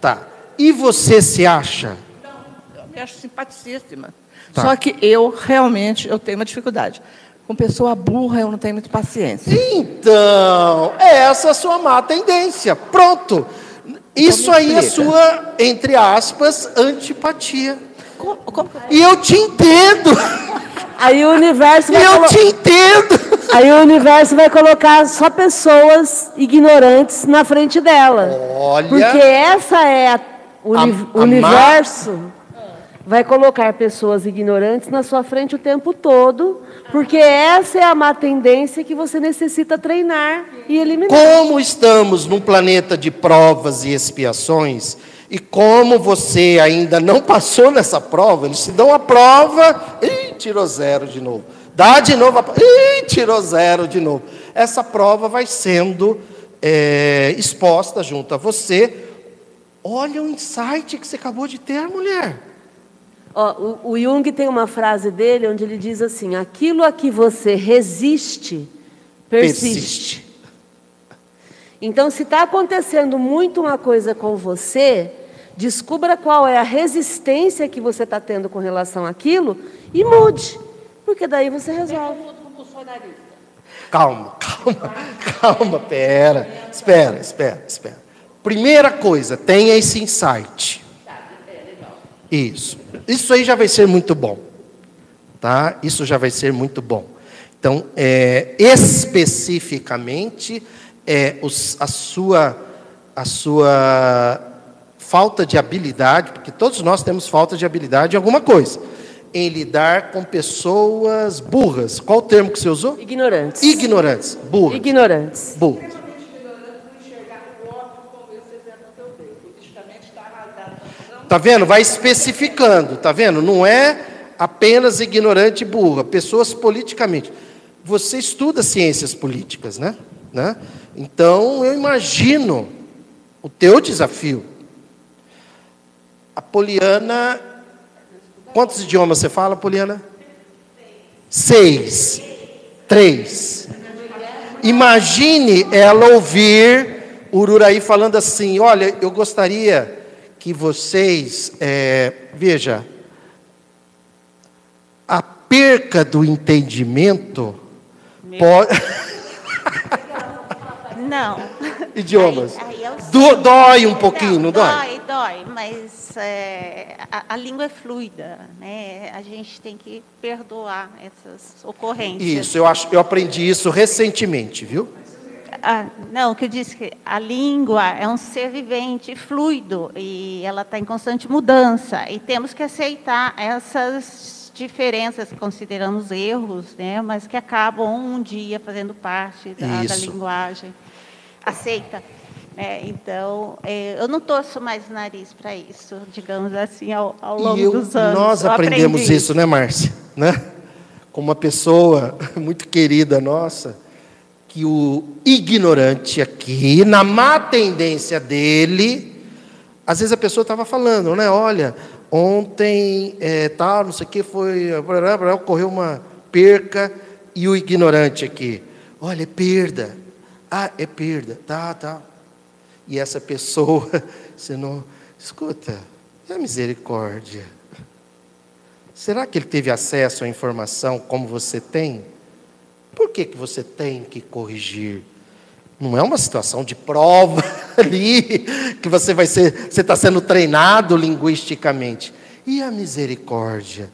Tá. E você se acha? Eu me acho simpaticíssima. Tá. Só que eu, realmente, eu tenho uma dificuldade. Com pessoa burra, eu não tenho muita paciência. Então, essa é a sua má tendência. Pronto. Isso me aí é sua, entre aspas, antipatia. Como- como- E eu te entendo. Aí o universo vai eu colo- te entendo. Aí o universo vai colocar só pessoas ignorantes na frente dela. Olha. Porque essa é a, o A- uni- a universo vai colocar pessoas ignorantes na sua frente o tempo todo, porque essa é a má tendência que você necessita treinar e eliminar. Como estamos num planeta de provas e expiações, e como você ainda não passou nessa prova, eles te dão a prova, e tirou zero de novo. Dá de novo a prova, e tirou zero de novo. Essa prova vai sendo é, exposta junto a você. Olha o insight que você acabou de ter, mulher. Ó, o, o Jung tem uma frase dele onde ele diz assim: aquilo a que você resiste, persiste. Então, se está acontecendo muito uma coisa com você, descubra qual é a resistência que você está tendo com relação àquilo e mude, porque daí você resolve. Calma, calma, calma, pera, espera, espera, espera. Primeira coisa, tenha esse insight. Isso, isso aí já vai ser muito bom, tá? Isso já vai ser muito bom. Então, é, especificamente, é, os- a sua, a sua falta de habilidade, porque todos nós temos falta de habilidade em alguma coisa, em lidar com pessoas burras. Qual o termo que você usou? Ignorantes. Ignorantes, burras. Ignorantes. burras. Tá vendo? Vai especificando, tá vendo? Não é apenas ignorante e burra, pessoas politicamente. Você estuda ciências políticas, né? né? Então, eu imagino o teu desafio. A Poliana, quantos idiomas você fala, Poliana? Seis. Três. Imagine ela ouvir o Ururaí falando assim: Olha, eu gostaria que vocês, é, veja, a perca do entendimento pode. Não. Idiomas. Aí- aí eu Do- dói um pouquinho, não dói? Dói, dói, mas é, a, a língua é fluida, né? A gente tem que perdoar essas ocorrências. Isso, eu, acho, eu aprendi isso recentemente, viu? Ah, não, o que eu disse que a língua é um ser vivente, fluido, e ela está em constante mudança. E temos que aceitar essas diferenças, que consideramos erros, né? mas que acabam um dia fazendo parte da, da linguagem. Aceita. né? então, eh, eu não torço mais o nariz para isso, digamos assim, ao, ao longo eu- dos anos. nós aprendemos aprendi isso, né, Márcia? Né? Com uma pessoa muito querida nossa, que o ignorante aqui, na má tendência dele, às vezes a pessoa estava falando, né? Olha, ontem, é, tal, não sei o que, foi, ocorreu uma perca e o ignorante aqui, olha, é perda. Ah, é perda, tá, tá. E essa pessoa, você não, escuta, é misericórdia. Será que ele teve acesso à informação como você tem? Por que, que você tem que corrigir? Não é uma situação de prova ali, que você vai ser, você está sendo treinado linguisticamente. E a misericórdia?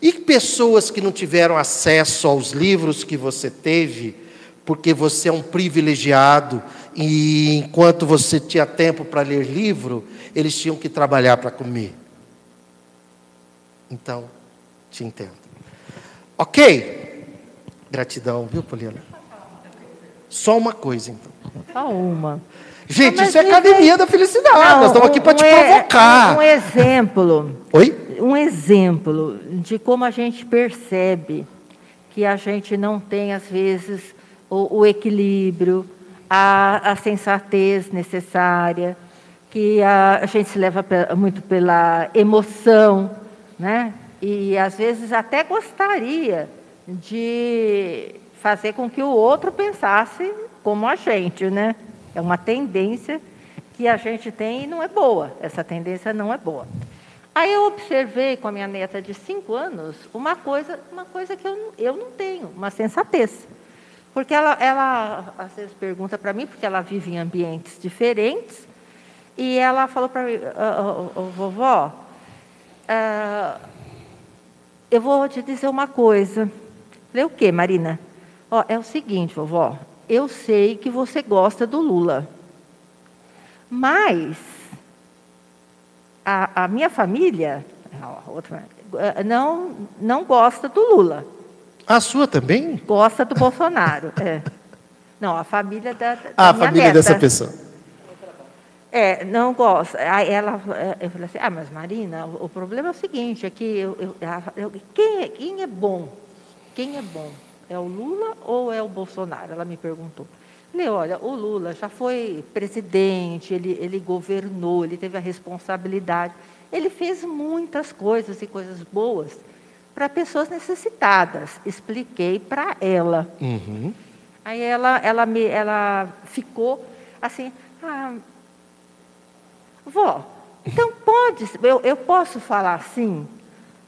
E pessoas que não tiveram acesso aos livros que você teve, porque você é um privilegiado, e enquanto você tinha tempo para ler livro, eles tinham que trabalhar para comer. Então, te entendo. Ok? Gratidão, viu, Poliana? Só uma coisa, então. Só uma. Gente, mas isso é academia vem- da felicidade. Não, Nós estamos aqui para te um e- provocar. Um exemplo. Oi? Um exemplo de como a gente percebe que a gente não tem, às vezes, o, o equilíbrio, a, a sensatez necessária, que a, a gente se leva muito pela emoção, né? E, às vezes, até gostaria de fazer com que o outro pensasse como a gente, né? É uma tendência que a gente tem e não é boa. Essa tendência não é boa. Aí eu observei com a minha neta de cinco anos uma coisa, uma coisa que eu, eu não tenho, uma sensatez. Porque ela, ela às vezes pergunta para mim, porque ela vive em ambientes diferentes, e ela falou para mim, "Ah, ah, ah, vovó, ah, eu vou te dizer uma coisa. Falei, o quê, Marina? Ó, é o seguinte, vovó, eu sei que você gosta do Lula, mas a, a minha família a outra, não, não gosta do Lula, A sua também? gosta do Bolsonaro. é. Não, a família da, da Ah, a família neta. dessa pessoa. É, não gosta. Aí ela, eh, eu falei assim, ah, mas Marina, o problema é o seguinte, é que eu, eu- eu- quem, é, quem é bom? Quem é bom? É o Lula ou é o Bolsonaro? Ela me perguntou. Falei, olha, o Lula já foi presidente, ele, ele governou, ele teve a responsabilidade, ele fez muitas coisas e coisas boas para pessoas necessitadas. Expliquei para ela. Uhum. Aí ela, ela, me, ela ficou assim, ah, vó, então pode, eu, eu posso falar assim?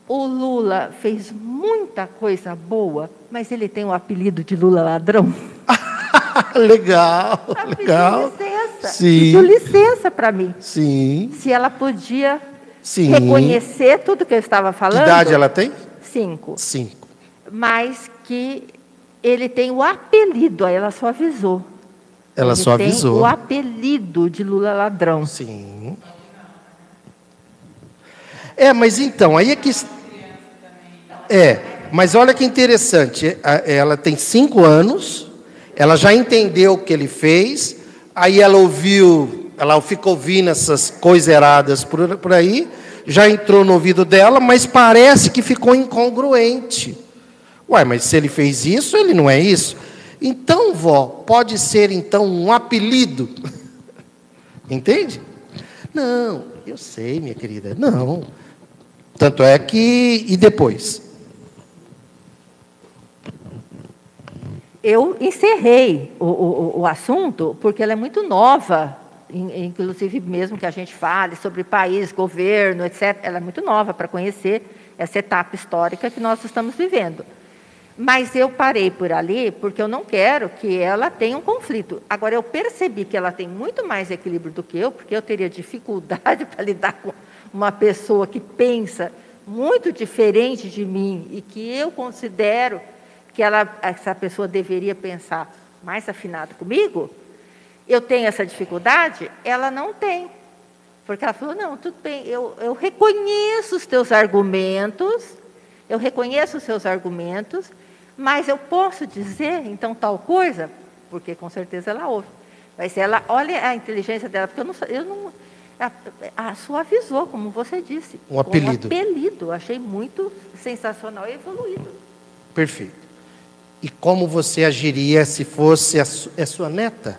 O Lula fez muita coisa boa, mas ele tem o apelido de Lula ladrão. legal, Ela pediu legal. licença. Sim. Pediu licença para mim. Sim, Se ela podia sim. reconhecer tudo que eu estava Que falando. idade ela tem? Cinco. Cinco. Mas que ele tem o apelido, aí ela só avisou. Ela Ele só tem avisou. o apelido de Lula ladrão. Sim. É, mas então, aí é que. É, mas olha que interessante. Ela tem cinco anos, ela já entendeu o que ele fez, aí ela ouviu, ela fica ouvindo essas coisas erradas por, por aí, já entrou no ouvido dela, mas parece que ficou incongruente. Ué, mas se ele fez isso, ele não é isso? Então, vó, pode ser então um apelido. Entende? Não, eu sei, minha querida. Não. Tanto é que. E depois? Eu encerrei o, o, o assunto porque ela é muito nova, inclusive mesmo que a gente fale sobre país, governo, etc. Ela é muito nova para conhecer essa etapa histórica que nós estamos vivendo. Mas eu parei por ali porque eu não quero que ela tenha um conflito. Agora, eu percebi que ela tem muito mais equilíbrio do que eu, porque eu teria dificuldade para lidar com uma pessoa que pensa muito diferente de mim e que eu considero que ela, essa pessoa deveria pensar mais afinado comigo. Eu tenho essa dificuldade, ela não tem. Porque ela falou: não, tudo bem, eu, eu reconheço os teus argumentos, eu reconheço os seus argumentos, mas eu posso dizer, então, tal coisa, porque com certeza ela ouve. Mas ela, olha a inteligência dela, porque eu não. Eu não a, a suavizou, como você disse. Um apelido. Um apelido. Achei muito sensacional e evoluído. Perfeito. E como você agiria se fosse a su- é sua neta?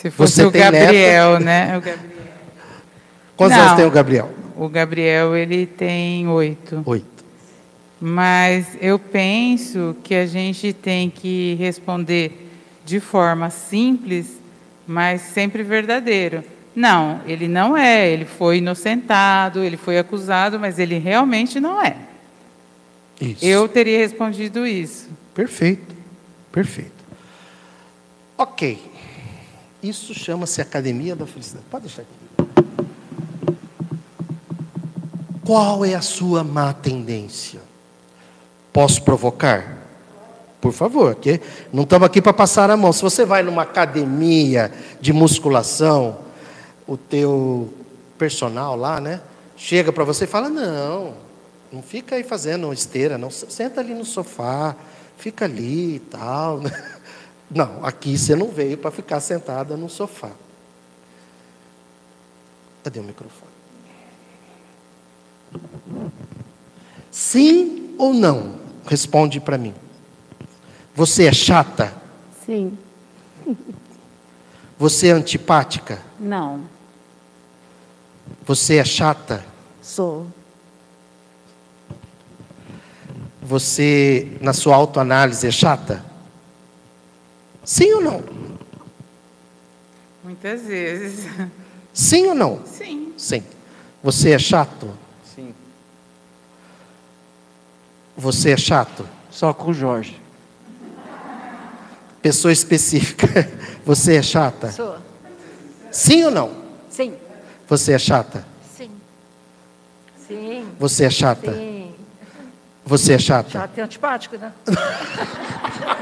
Se fosse Você o Gabriel, né? O Gabriel. Quantos Não. anos tem o Gabriel? o Gabriel ele tem oito. Oito. Mas eu penso que a gente tem que responder de forma simples, mas sempre verdadeiro. Não, ele não é, ele foi inocentado, ele foi acusado, mas ele realmente não é. Isso. Eu teria respondido isso. Perfeito, perfeito. Ok. Isso chama-se Academia da Felicidade. Pode deixar aqui. Qual é a sua má tendência? Posso provocar? Por favor, que não estamos aqui para passar a mão. Se você vai numa academia de musculação, o teu personal lá, né, chega para você e fala: "Não, não fica aí fazendo esteira, não. Senta ali no sofá, fica ali e tal". Não, aqui você não veio para ficar sentada no sofá. Cadê o microfone? Sim ou não? Responde para mim. Você é chata? Sim. Você é antipática? Não. Você é chata? Sou. Você, na sua autoanálise, é chata? Sim ou não? Muitas vezes. Sim ou não? Sim. Sim. Você é chato? Sim. Você é chato? Só com o Jorge. Pessoa específica. Você é chata? Sou. Sim ou não? Sim. Você é chata? Sim. Sim. Você é chata? Sim. Você é chata? Chato e antipático, né?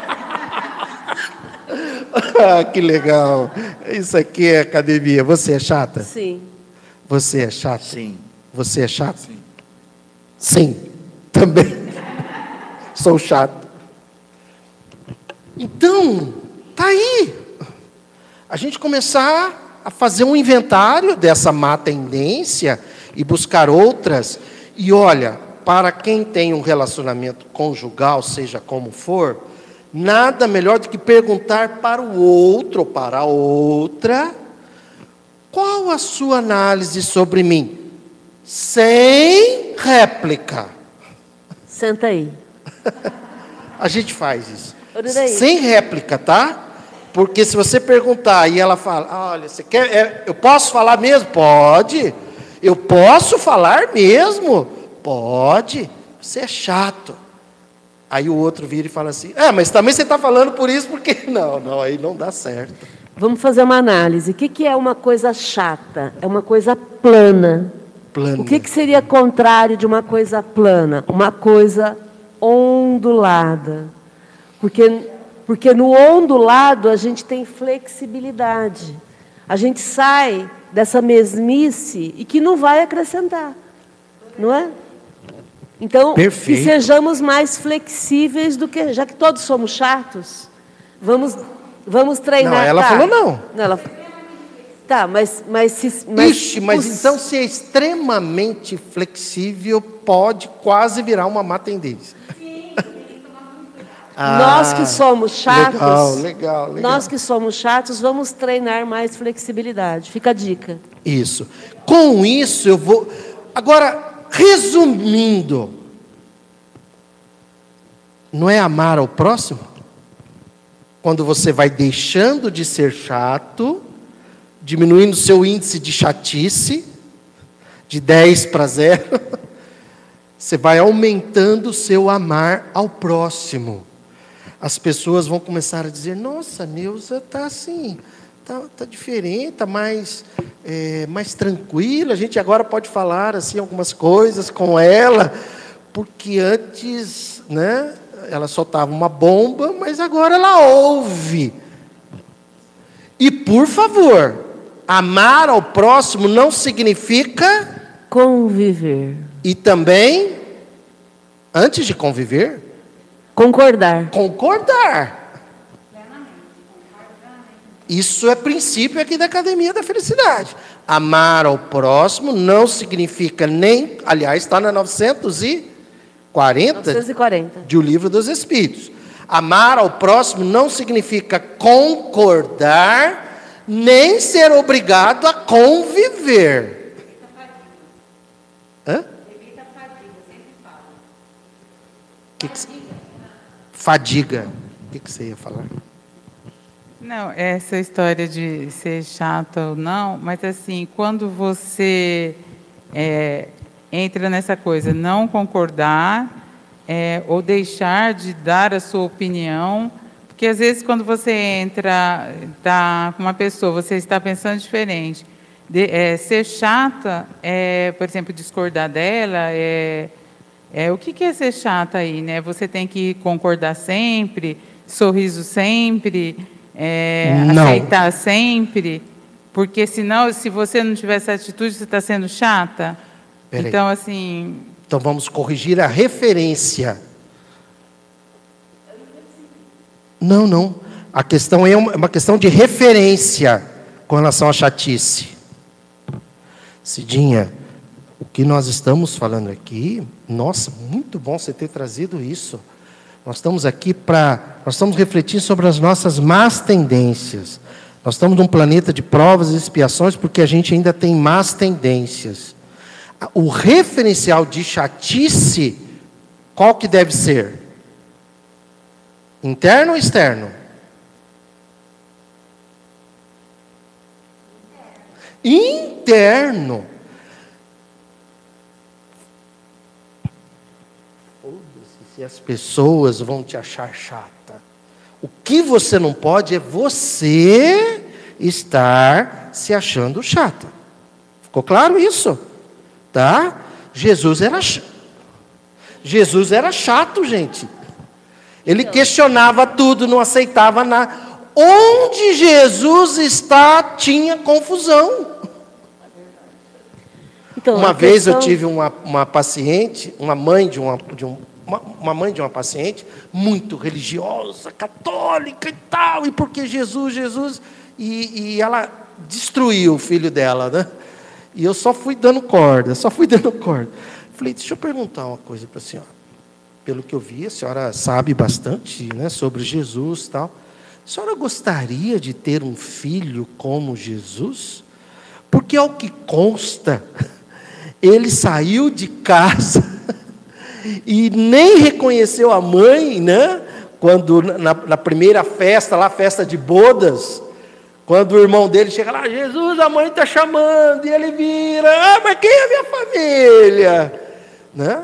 Ah, que legal. Isso aqui é academia. Você é chata? Sim. Você é chata? Sim. Você é chato? Sim. Sim, também. Sou chato. Então, tá aí. A gente começar a fazer um inventário dessa má tendência e buscar outras. E olha, para quem tem um relacionamento conjugal, seja como for, nada melhor do que perguntar para o outro ou para a outra qual a sua análise sobre mim? Sem réplica. Senta aí. A gente faz isso. Sem réplica, tá? Porque se você perguntar e ela fala, olha, você quer. é, eu posso falar mesmo? Pode. Eu posso falar mesmo? Pode. Você é chato. Aí o outro vira e fala assim: É, mas também você está falando por isso, porque. Não, não, aí não dá certo. Vamos fazer uma análise. O que, que é uma coisa chata? É uma coisa plana. Plano. O que, que seria contrário de uma coisa plana? Uma coisa ondulada. Porque, porque no ondulado a gente tem flexibilidade. A gente sai dessa mesmice e que não vai acrescentar. Não é? Então, Perfeito. que sejamos mais flexíveis do que. Já que todos somos chatos, vamos, vamos treinar. Não, ela tá. falou não. ela... Tá, mas, mas, se, mas Ixi, mas os- então se é extremamente flexível, pode quase virar uma má tendência. Nós que somos chatos, Legal, legal, legal. nós que somos chatos, vamos treinar mais flexibilidade. Fica a dica. Isso. Com isso eu vou. Agora, resumindo, não é amar ao próximo? Quando você vai deixando de ser chato, diminuindo seu índice de chatice, de 10 para 0, você vai aumentando o seu amar ao próximo. As pessoas vão começar a dizer: Nossa, Neuza está assim, está tá diferente, está mais, é, mais tranquila. A gente agora pode falar assim algumas coisas com ela, porque antes, né, ela soltava uma bomba, mas agora ela ouve. E por favor, amar ao próximo não significa Conviver. e também, antes de conviver, Concordar. concordar. Isso é princípio aqui da Academia da Felicidade. Amar ao próximo não significa nem, aliás, está na 940, 940 de O Livro dos Espíritos. Amar ao próximo não significa concordar, nem ser obrigado a conviver. Hã? Que. Fadiga. O que, que você ia falar? Não, essa história de ser chata ou não, mas assim, quando você é, entra nessa coisa, não concordar é, ou deixar de dar a sua opinião, porque às vezes quando você entra, tá com uma pessoa, você está pensando diferente. De, é, ser chata, é, por exemplo, discordar dela, é, é, o que, que é ser chata aí, né? Você tem que concordar sempre, sorriso sempre, é, aceitar sempre, porque senão, se você não tiver essa atitude, você está sendo chata. Peraí. Então, assim. Então vamos corrigir a referência. Não, não. A questão é uma, é uma questão de referência com relação à chatice. Cidinha, o que nós estamos falando aqui, nossa, muito bom você ter trazido isso. Nós estamos aqui para. Nós estamos refletindo sobre as nossas más tendências. Nós estamos num planeta de provas e expiações porque a gente ainda tem más tendências. O referencial de chatice, qual que deve ser? Interno ou externo? Interno. Se as pessoas vão te achar chata. O que você não pode é você estar se achando chata. Ficou claro isso? Tá? Jesus era Jesus era chato, gente. Ele questionava tudo, não aceitava nada. Onde Jesus está, tinha confusão. Então, uma vez questão... eu tive uma, uma paciente, uma mãe de, uma, de um uma, uma mãe de uma paciente muito religiosa, católica e tal, e porque Jesus, Jesus, e, e ela destruiu o filho dela, né? E eu só fui dando corda, só fui dando corda. Falei, deixa eu perguntar uma coisa para a senhora. Pelo que eu vi, a senhora sabe bastante né, sobre Jesus e tal. A senhora gostaria de ter um filho como Jesus? Porque, ao que consta, ele saiu de casa e nem reconheceu a mãe, né? Quando na, na primeira festa, lá, festa de bodas, quando o irmão dele chega lá, Jesus, a mãe está chamando, e ele vira, ah, mas quem é a minha família? Né?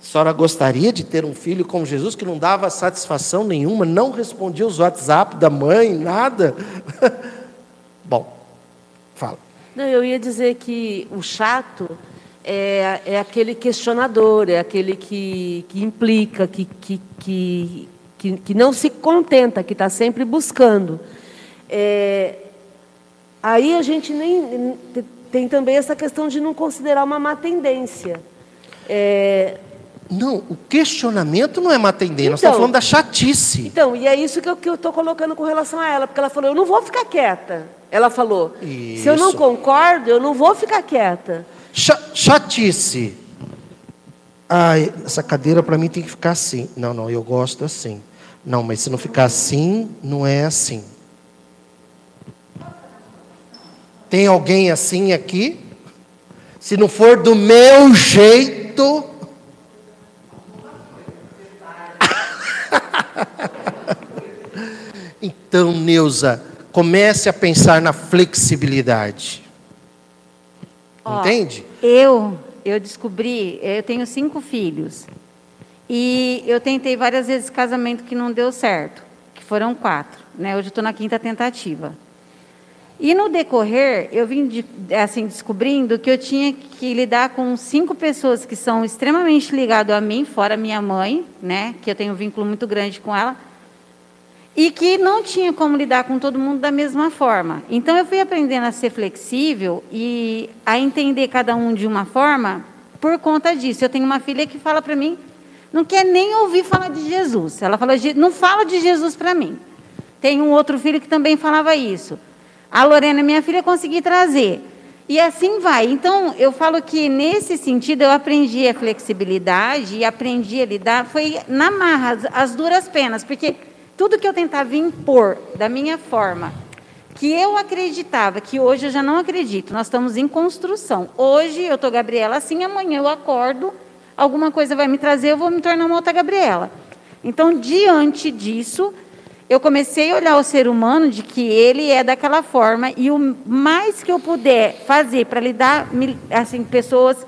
A senhora gostaria de ter um filho como Jesus que não dava satisfação nenhuma, não respondia os WhatsApp da mãe, nada? Bom, fala. Não, eu ia dizer que o chato é, é aquele questionador, é aquele que, que implica, que, que, que, que, não se contenta, que está sempre buscando. É, aí a gente nem tem também essa questão de não considerar uma má tendência. É, não, o questionamento não é má tendência, então, nós estamos falando da chatice. Então, e é isso que eu estou colocando com relação a ela, porque ela falou, eu não vou ficar quieta. Ela falou, isso. se eu não concordo, eu não vou ficar quieta. Chatice. Ai, essa cadeira para mim tem que ficar assim. Não, não, eu gosto assim. Não, mas se não ficar assim, não é assim. Tem alguém assim aqui? Se não for do meu jeito. então, Neuza, comece a pensar na flexibilidade. Ó, Entende? Eu, eu descobri, eu tenho cinco filhos. E eu tentei várias vezes casamento que não deu certo, que foram quatro. Né? Hoje estou na quinta tentativa. E no decorrer, eu vim de, assim descobrindo que eu tinha que lidar com cinco pessoas que são extremamente ligadas a mim, fora minha mãe, né, que eu tenho um vínculo muito grande com ela, e que não tinha como lidar com todo mundo da mesma forma. Então eu fui aprendendo a ser flexível e a entender cada um de uma forma por conta disso. Eu tenho uma filha que fala para mim, não quer nem ouvir falar de Jesus. Ela fala, não fala de Jesus para mim. Tem um outro filho que também falava isso. A Lorena, minha filha, consegui trazer. E assim vai. Então, eu falo que nesse sentido eu aprendi a flexibilidade e aprendi a lidar, foi na marra, as, as duras penas, porque tudo que eu tentava impor da minha forma, que eu acreditava, que hoje eu já não acredito, nós estamos em construção. Hoje eu estou Gabriela assim, amanhã eu acordo, alguma coisa vai me trazer, eu vou me tornar uma outra Gabriela. Então, diante disso, eu comecei a olhar o ser humano de que ele é daquela forma e o mais que eu puder fazer para lidar assim pessoas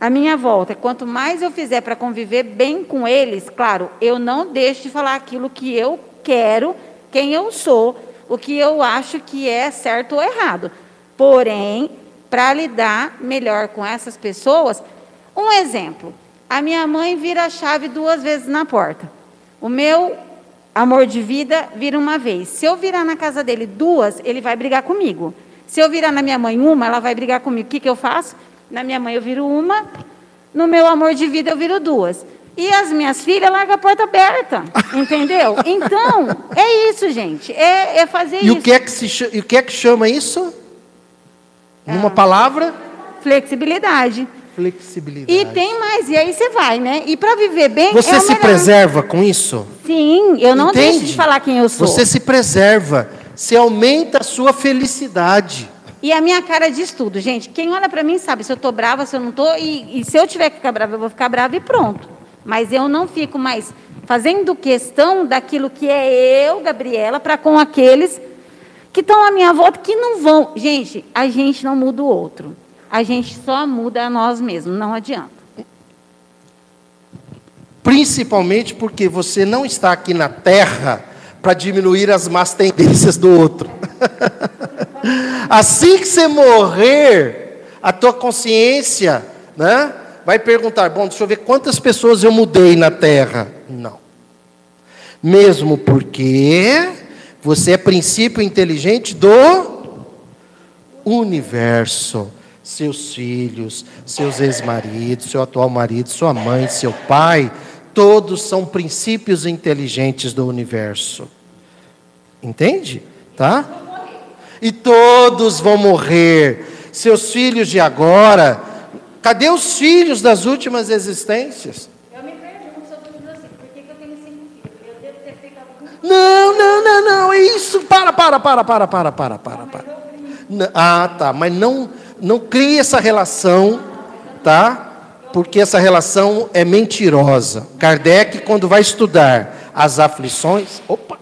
à minha volta, quanto mais eu fizer para conviver bem com eles, claro, eu não deixo de falar aquilo que eu quero, quem eu sou, o que eu acho que é certo ou errado. Porém, para lidar melhor com essas pessoas, um exemplo, a minha mãe vira a chave duas vezes na porta. O meu amor de vida vira uma vez. Se eu virar na casa dele duas, ele vai brigar comigo. Se eu virar na minha mãe uma, ela vai brigar comigo. O que, que eu faço? Na minha mãe eu viro uma, no meu amor de vida eu viro duas. E as minhas filhas largam a porta aberta, entendeu? Então, é isso, gente. É, é fazer e isso. O que é que se, e o que é que chama isso? Numa ah, palavra? Flexibilidade. Flexibilidade. E tem mais, e aí você vai, né? E para viver bem. Você é se preserva com isso? Sim, eu não Entende? deixo de falar quem eu sou. Você se preserva, você aumenta a sua felicidade. E a minha cara diz tudo, gente. Quem olha para mim sabe se eu estou brava, se eu não estou. E, e, se eu tiver que ficar brava, eu vou ficar brava e pronto. Mas eu não fico mais fazendo questão daquilo que é eu, Gabriela, para com aqueles que estão à minha volta que não vão. Gente, a gente não muda o outro. A gente só muda a nós mesmos, não adianta. Principalmente porque você não está aqui na terra para diminuir as más tendências do outro. assim que você morrer, a tua consciência, né, vai perguntar: bom, deixa eu ver quantas pessoas eu mudei na terra. Não. Mesmo porque você é princípio inteligente do universo seus filhos, seus ex-maridos, seu atual marido, sua mãe, seu pai, todos são princípios inteligentes do universo. Entende? Tá? E todos vão morrer. Seus filhos de agora, cadê os filhos das últimas existências? Eu me pergunto sobre assim, por que eu tenho cinco filhos? Eu devo ter feito algum... Não, não, não, não, é isso. Para, para, para, para, para, para, para, para. Ah, tá, mas não não crie essa relação, tá? Porque essa relação é mentirosa. Kardec, quando vai estudar as aflições, opa,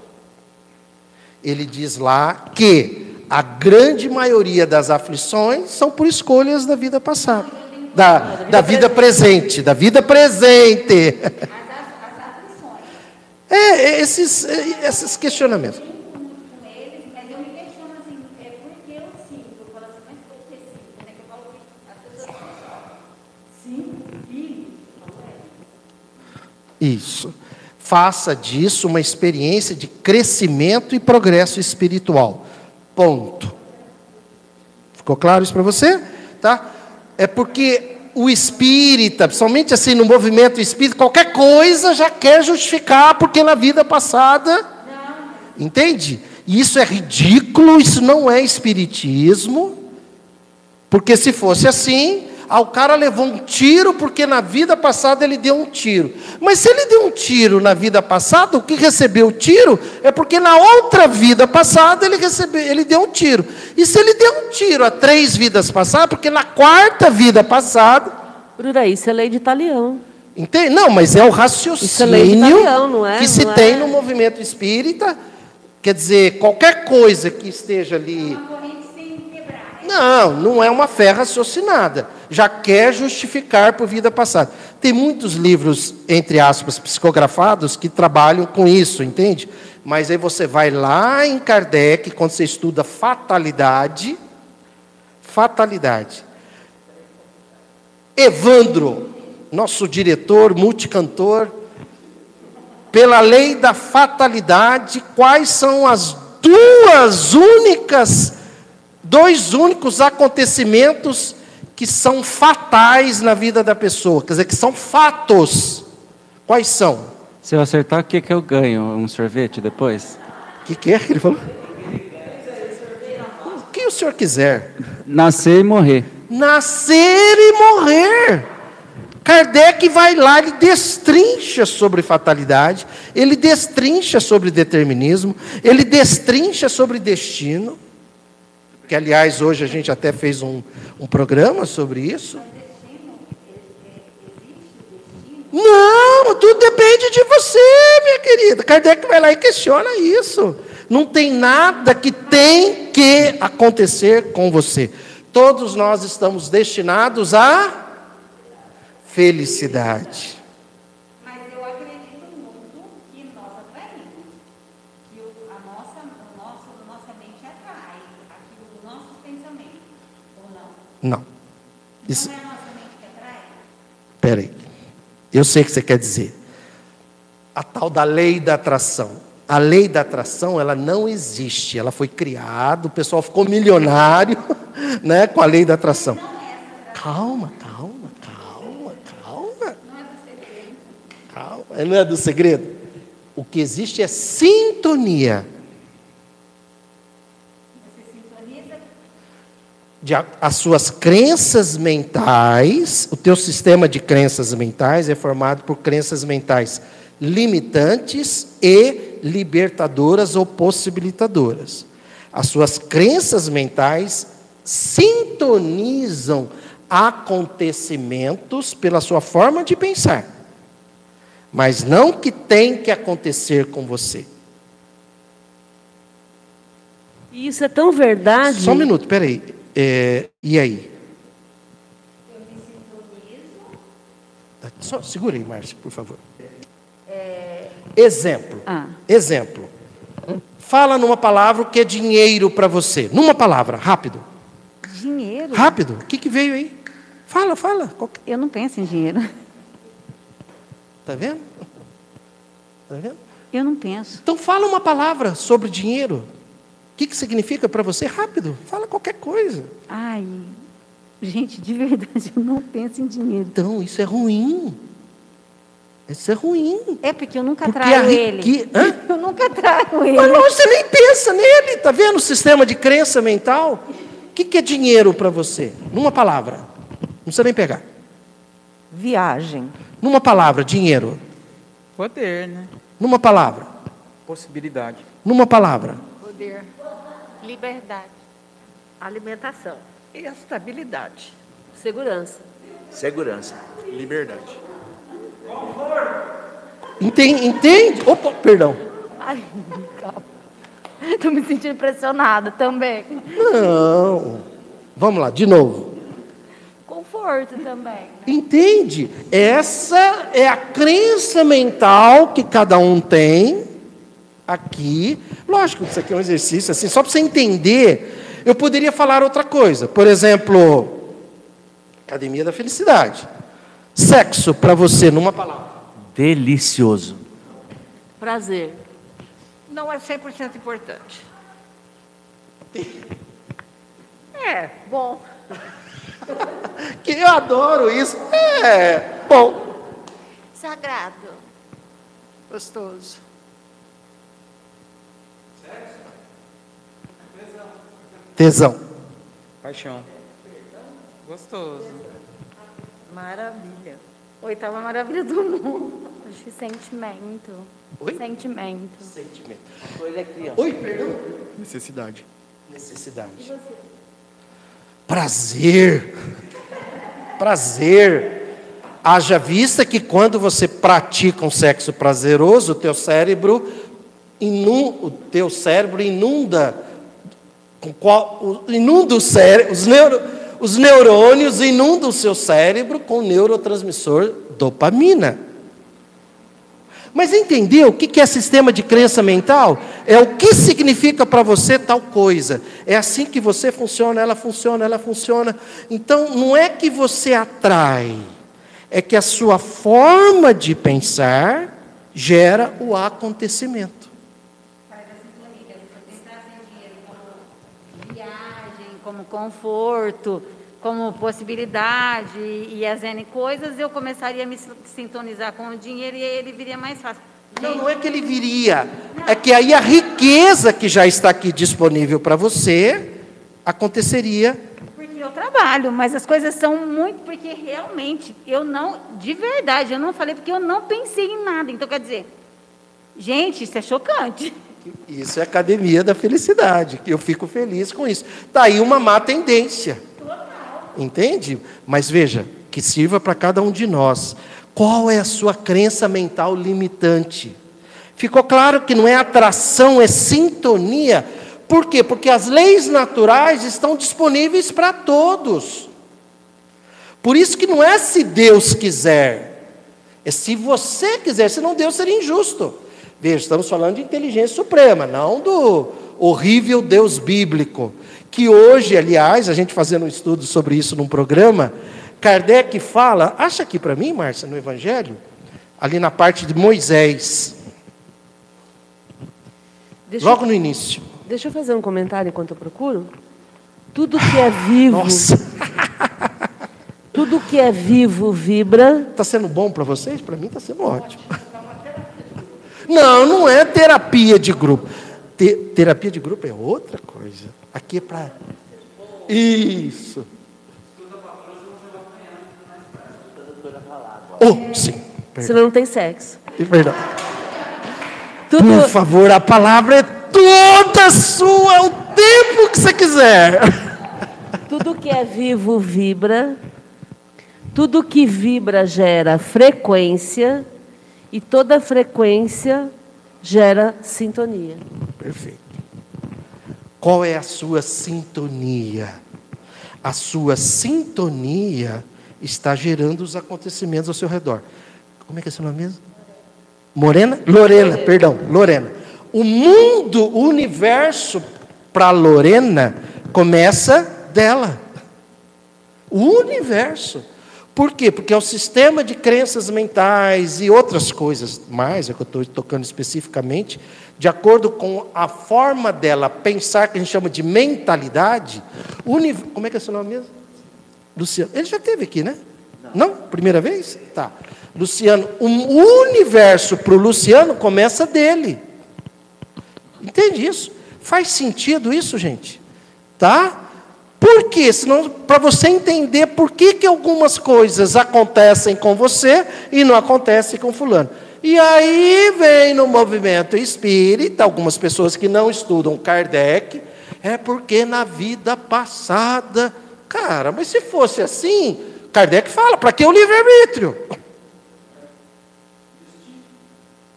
ele diz lá que a grande maioria das aflições são por escolhas da vida passada, da, da vida presente, da vida presente. É, esses, esses questionamentos. Isso. Faça disso uma experiência de crescimento e progresso espiritual. Ponto. Ficou claro isso para você? Tá? É porque o espírita, principalmente assim no movimento espírita, qualquer coisa já quer justificar porque na vida passada. Entende? Isso é ridículo, isso não é espiritismo. Porque se fosse assim, ah, o cara levou um tiro porque na vida passada ele deu um tiro. Mas se ele deu um tiro na vida passada, o que recebeu o tiro é porque na outra vida passada ele recebeu, ele deu um tiro. E se ele deu um tiro há três vidas passadas, porque na quarta vida passada. Bruna, isso é lei de Italião. Entende? Não, mas é o raciocínio é italião, é? que se não tem é? no movimento espírita. Quer dizer, qualquer coisa que esteja ali. Não, não é uma fé raciocinada já quer justificar por vida passada. Tem muitos livros, entre aspas, psicografados que trabalham com isso, entende? Mas aí você vai lá em Kardec, quando você estuda fatalidade, fatalidade. Evandro, nosso diretor, multicantor, pela lei da fatalidade, quais são as duas únicas, dois únicos acontecimentos que são fatais na vida da pessoa, quer dizer, que são fatos. Quais são? Se eu acertar, o que, que eu ganho? Um sorvete depois? O que, que é que ele falou? O que o senhor quiser. Nascer e morrer. Nascer e morrer. Kardec vai lá, ele destrincha sobre fatalidade, ele destrincha sobre determinismo, ele destrincha sobre destino que aliás hoje a gente até fez um, um programa sobre isso. Não, tudo depende de você, minha querida. Kardec vai lá e questiona isso. Não tem nada que tem que acontecer com você. Todos nós estamos destinados à felicidade. Mas eu acredito muito que nós atraímos. Que o- a nossa, o nosso, a nossa mente atrai aquilo do nosso pensamento. Ou não? Isso, peraí. Eu sei o que você quer dizer. A tal da lei da atração. A lei da atração, ela não existe. Ela foi criada, o pessoal ficou milionário, né, com a lei da atração. Calma, calma, calma, calma. Calma, não é do segredo? O que existe é sintonia. De a- as suas crenças mentais, o teu sistema de crenças mentais é formado por crenças mentais limitantes e libertadoras ou possibilitadoras. As suas crenças mentais sintonizam acontecimentos pela sua forma de pensar, mas não que tem que acontecer com você. E isso é tão verdade. Só um minuto, peraí. É, e aí? Só, segura aí, Márcia, por favor. Exemplo. Ah. Exemplo. Fala numa palavra o que é dinheiro para você. Numa palavra, rápido. Dinheiro? Rápido. O que, que veio aí? Fala, fala. Que- Eu não penso em dinheiro. Tá vendo? Tá vendo? Eu não penso. Então fala uma palavra sobre dinheiro. O que, que significa para você? Rápido. Fala qualquer coisa. Ai, gente, de verdade, eu não penso em dinheiro. Então, isso é ruim. Isso é ruim. É porque eu nunca Porque traio a ele. rique- Hã? Eu nunca traio ele. Mas não, você nem pensa nele, tá vendo o sistema de crença mental? O que, que é dinheiro para você? Numa palavra. Não precisa nem pegar. Viagem. Numa palavra, dinheiro. Poder, né? Numa palavra. Possibilidade. Numa palavra. Poder. Liberdade. Alimentação. Estabilidade. Segurança. Segurança. Liberdade. Entende? Entende? Opa, perdão. Ai, calma. Tô me sentindo impressionada também. Não. Vamos lá, de novo. Conforto também. Entende? Essa é a crença mental que cada um tem aqui. Lógico, isso aqui é um exercício assim, só para você entender. Eu poderia falar outra coisa. Por exemplo, Academia da Felicidade. Sexo para você numa palavra. Delicioso. Prazer. Não é 100% importante. É, bom. Que eu adoro isso. É, bom. Sagrado. Gostoso. Tesão. Paixão. Gostoso. Maravilha. Oitava maravilha do mundo. Acho que sentimento. Oi? Sentimento. Sentimento. Aqui, ó. Oi, perdão. Necessidade. Necessidade. Prazer. Prazer. Haja vista que quando você pratica um sexo prazeroso, o teu cérebro inu- o teu cérebro inunda qual, inunda o cérebro, os, neuro, os neurônios inundam o seu cérebro com o neurotransmissor dopamina. Mas entendeu o que é sistema de crença mental? É o que significa para você tal coisa. É assim que você funciona, ela funciona, ela funciona. Então, não é que você atrai, é que a sua forma de pensar gera o acontecimento. Viagem, como conforto, como possibilidade e as N coisas, eu começaria a me sintonizar com o dinheiro e aí ele viria mais fácil. Não, não é que ele viria, é que aí a riqueza que já está aqui disponível para você aconteceria Porque eu trabalho, mas as coisas são muito. Porque realmente, eu não. De verdade, eu não falei porque eu não pensei em nada. Então, quer dizer, gente, isso é chocante. Isso é academia da felicidade. Eu fico feliz com isso. Está aí uma má tendência. Entende? Mas veja, que sirva para cada um de nós. Qual é a sua crença mental limitante? Ficou claro que não é atração, é sintonia. Por quê? Porque as leis naturais estão disponíveis para todos. Por isso que não é se Deus quiser, é se você quiser, senão Deus seria injusto. Veja, estamos falando de inteligência suprema, não do horrível Deus bíblico. Que hoje, aliás, a gente fazendo um estudo sobre isso num programa, Kardec fala, acha aqui para mim, Márcia, no Evangelho, ali na parte de Moisés, Deixa logo eu- no início. Deixa eu fazer um comentário enquanto eu procuro. Tudo que é vivo, Nossa, tudo que é vivo vibra. está sendo bom para vocês? Para mim está sendo ótimo. Não, não é terapia de grupo. Te- terapia de grupo é outra coisa. Aqui é para. Isso. Oh, sim. Perdão. Senão não tem sexo. É verdade. Tudo, Por favor, a palavra é toda sua, o tempo que você quiser. tudo que é vivo vibra. Tudo que vibra gera frequência. E toda frequência gera sintonia. Perfeito. Qual é a sua sintonia? A sua sintonia está gerando os acontecimentos ao seu redor. Como é que é seu nome mesmo? Morena? Lorena, perdão, Lorena. O mundo, o universo para Lorena começa dela. O universo. Por quê? Porque é o sistema de crenças mentais e outras coisas mais, é que eu estou tocando especificamente, de acordo com a forma dela pensar, que a gente chama de mentalidade. uni- Como é que é seu nome mesmo? Luciano. Ele já esteve aqui, né? Não? Primeira vez? Tá. Luciano, o universo para o Luciano começa dele. Entende isso? Faz sentido isso, gente? Tá? Por quê? Para você entender por que, que algumas coisas acontecem com você e não acontecem com fulano. E aí vem no movimento espírita, algumas pessoas que não estudam Kardec, é porque na vida passada. Cara, mas se fosse assim, Kardec fala, para que o livre-arbítrio?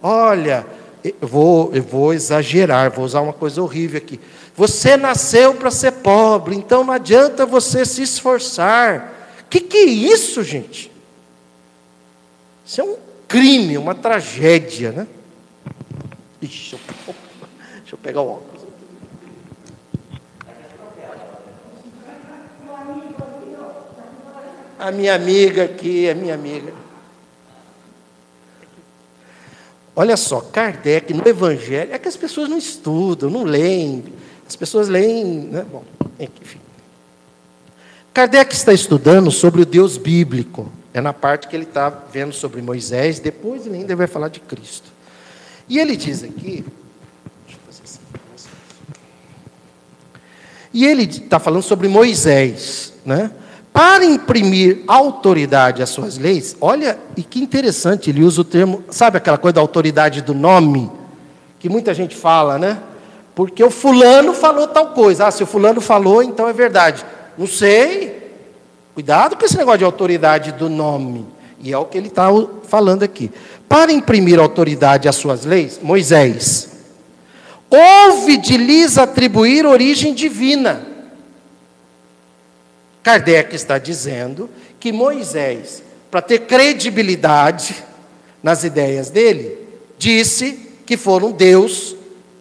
Olha, eu vou, eu vou exagerar, vou usar uma coisa horrível aqui. Você nasceu para ser pobre, então não adianta você se esforçar. O que, que é isso, gente? Isso é um crime, uma tragédia, né? Ixi, eu- deixa eu pegar o óculos. A minha amiga aqui, a minha amiga. Olha só, Kardec no Evangelho, é que as pessoas não estudam, não leem, as pessoas leem, né? Bom, enfim. Kardec está estudando sobre o Deus bíblico, é na parte que ele está vendo sobre Moisés, depois ele ainda vai falar de Cristo. E ele diz aqui, assim, e ele está falando sobre Moisés, né? Para imprimir autoridade às suas leis, olha, e que interessante, ele usa o termo, sabe aquela coisa da autoridade do nome? Que muita gente fala, né? Porque o fulano falou tal coisa. Ah, se o fulano falou, então é verdade. Não sei. Cuidado com esse negócio de autoridade do nome. E é o que ele está falando aqui. Para imprimir autoridade às suas leis, Moisés, houve de lhes atribuir origem divina. Kardec está dizendo que Moisés, para ter credibilidade nas ideias dele, disse que foram Deus,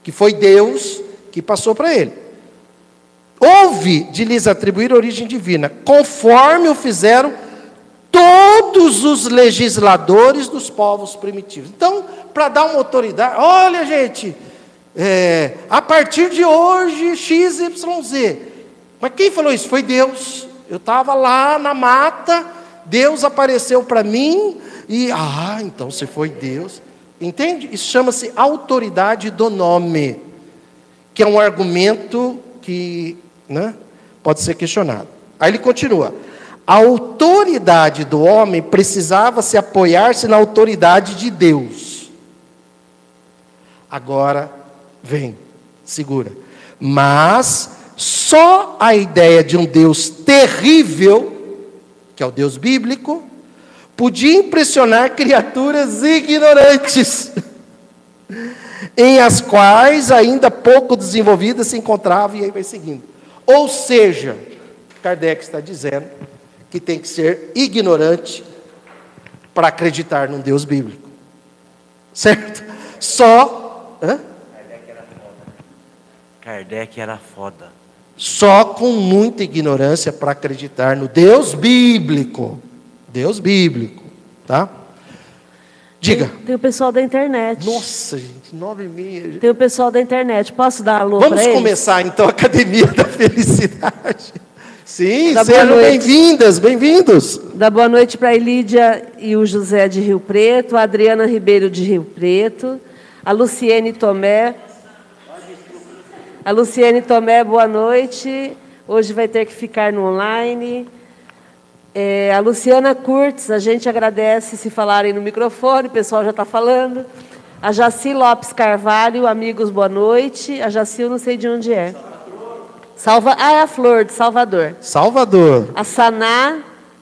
que foi Deus que passou para ele. Houve de lhes atribuir origem divina, conforme o fizeram todos os legisladores dos povos primitivos. Então, para dar uma autoridade, olha, gente, é, a partir de hoje, XYZ. Mas quem falou isso? Foi Deus. Eu estava lá na mata, Deus apareceu para mim e, ah, então se foi Deus. Entende? Isso chama-se autoridade do nome, que é um argumento que né, pode ser questionado. Aí ele continua. A autoridade do homem precisava se apoiar-se na autoridade de Deus. Agora vem, segura. Mas só a ideia de um Deus terrível, que é o Deus bíblico, podia impressionar criaturas ignorantes, em as quais ainda pouco desenvolvidas se encontrava, e aí vai seguindo. Ou seja, Kardec está dizendo que tem que ser ignorante para acreditar num Deus bíblico. Certo? Só. Hã? Kardec era foda. Só com muita ignorância para acreditar no Deus bíblico. Deus bíblico. Tá? Diga. Tem, tem o pessoal da internet. Nossa, gente, nove e meia. Tem o pessoal da internet. Posso dar alô Vamos começar então a Academia da Felicidade. Sim, boa sejam bem-vindas, bem-vindos. Dá boa noite para a Elídia e o José de Rio Preto, a Adriana Ribeiro de Rio Preto, a Luciene Tomé. A Luciene Tomé, boa noite. Hoje vai ter que ficar no online. É, a Luciana Curtis, a gente agradece se falarem no microfone, o pessoal já está falando. A Jaci Lopes Carvalho, amigos, boa noite. A Jaci, eu não sei de onde é. Salva... Ah, é a Flor, de Salvador. Salvador. A Saná,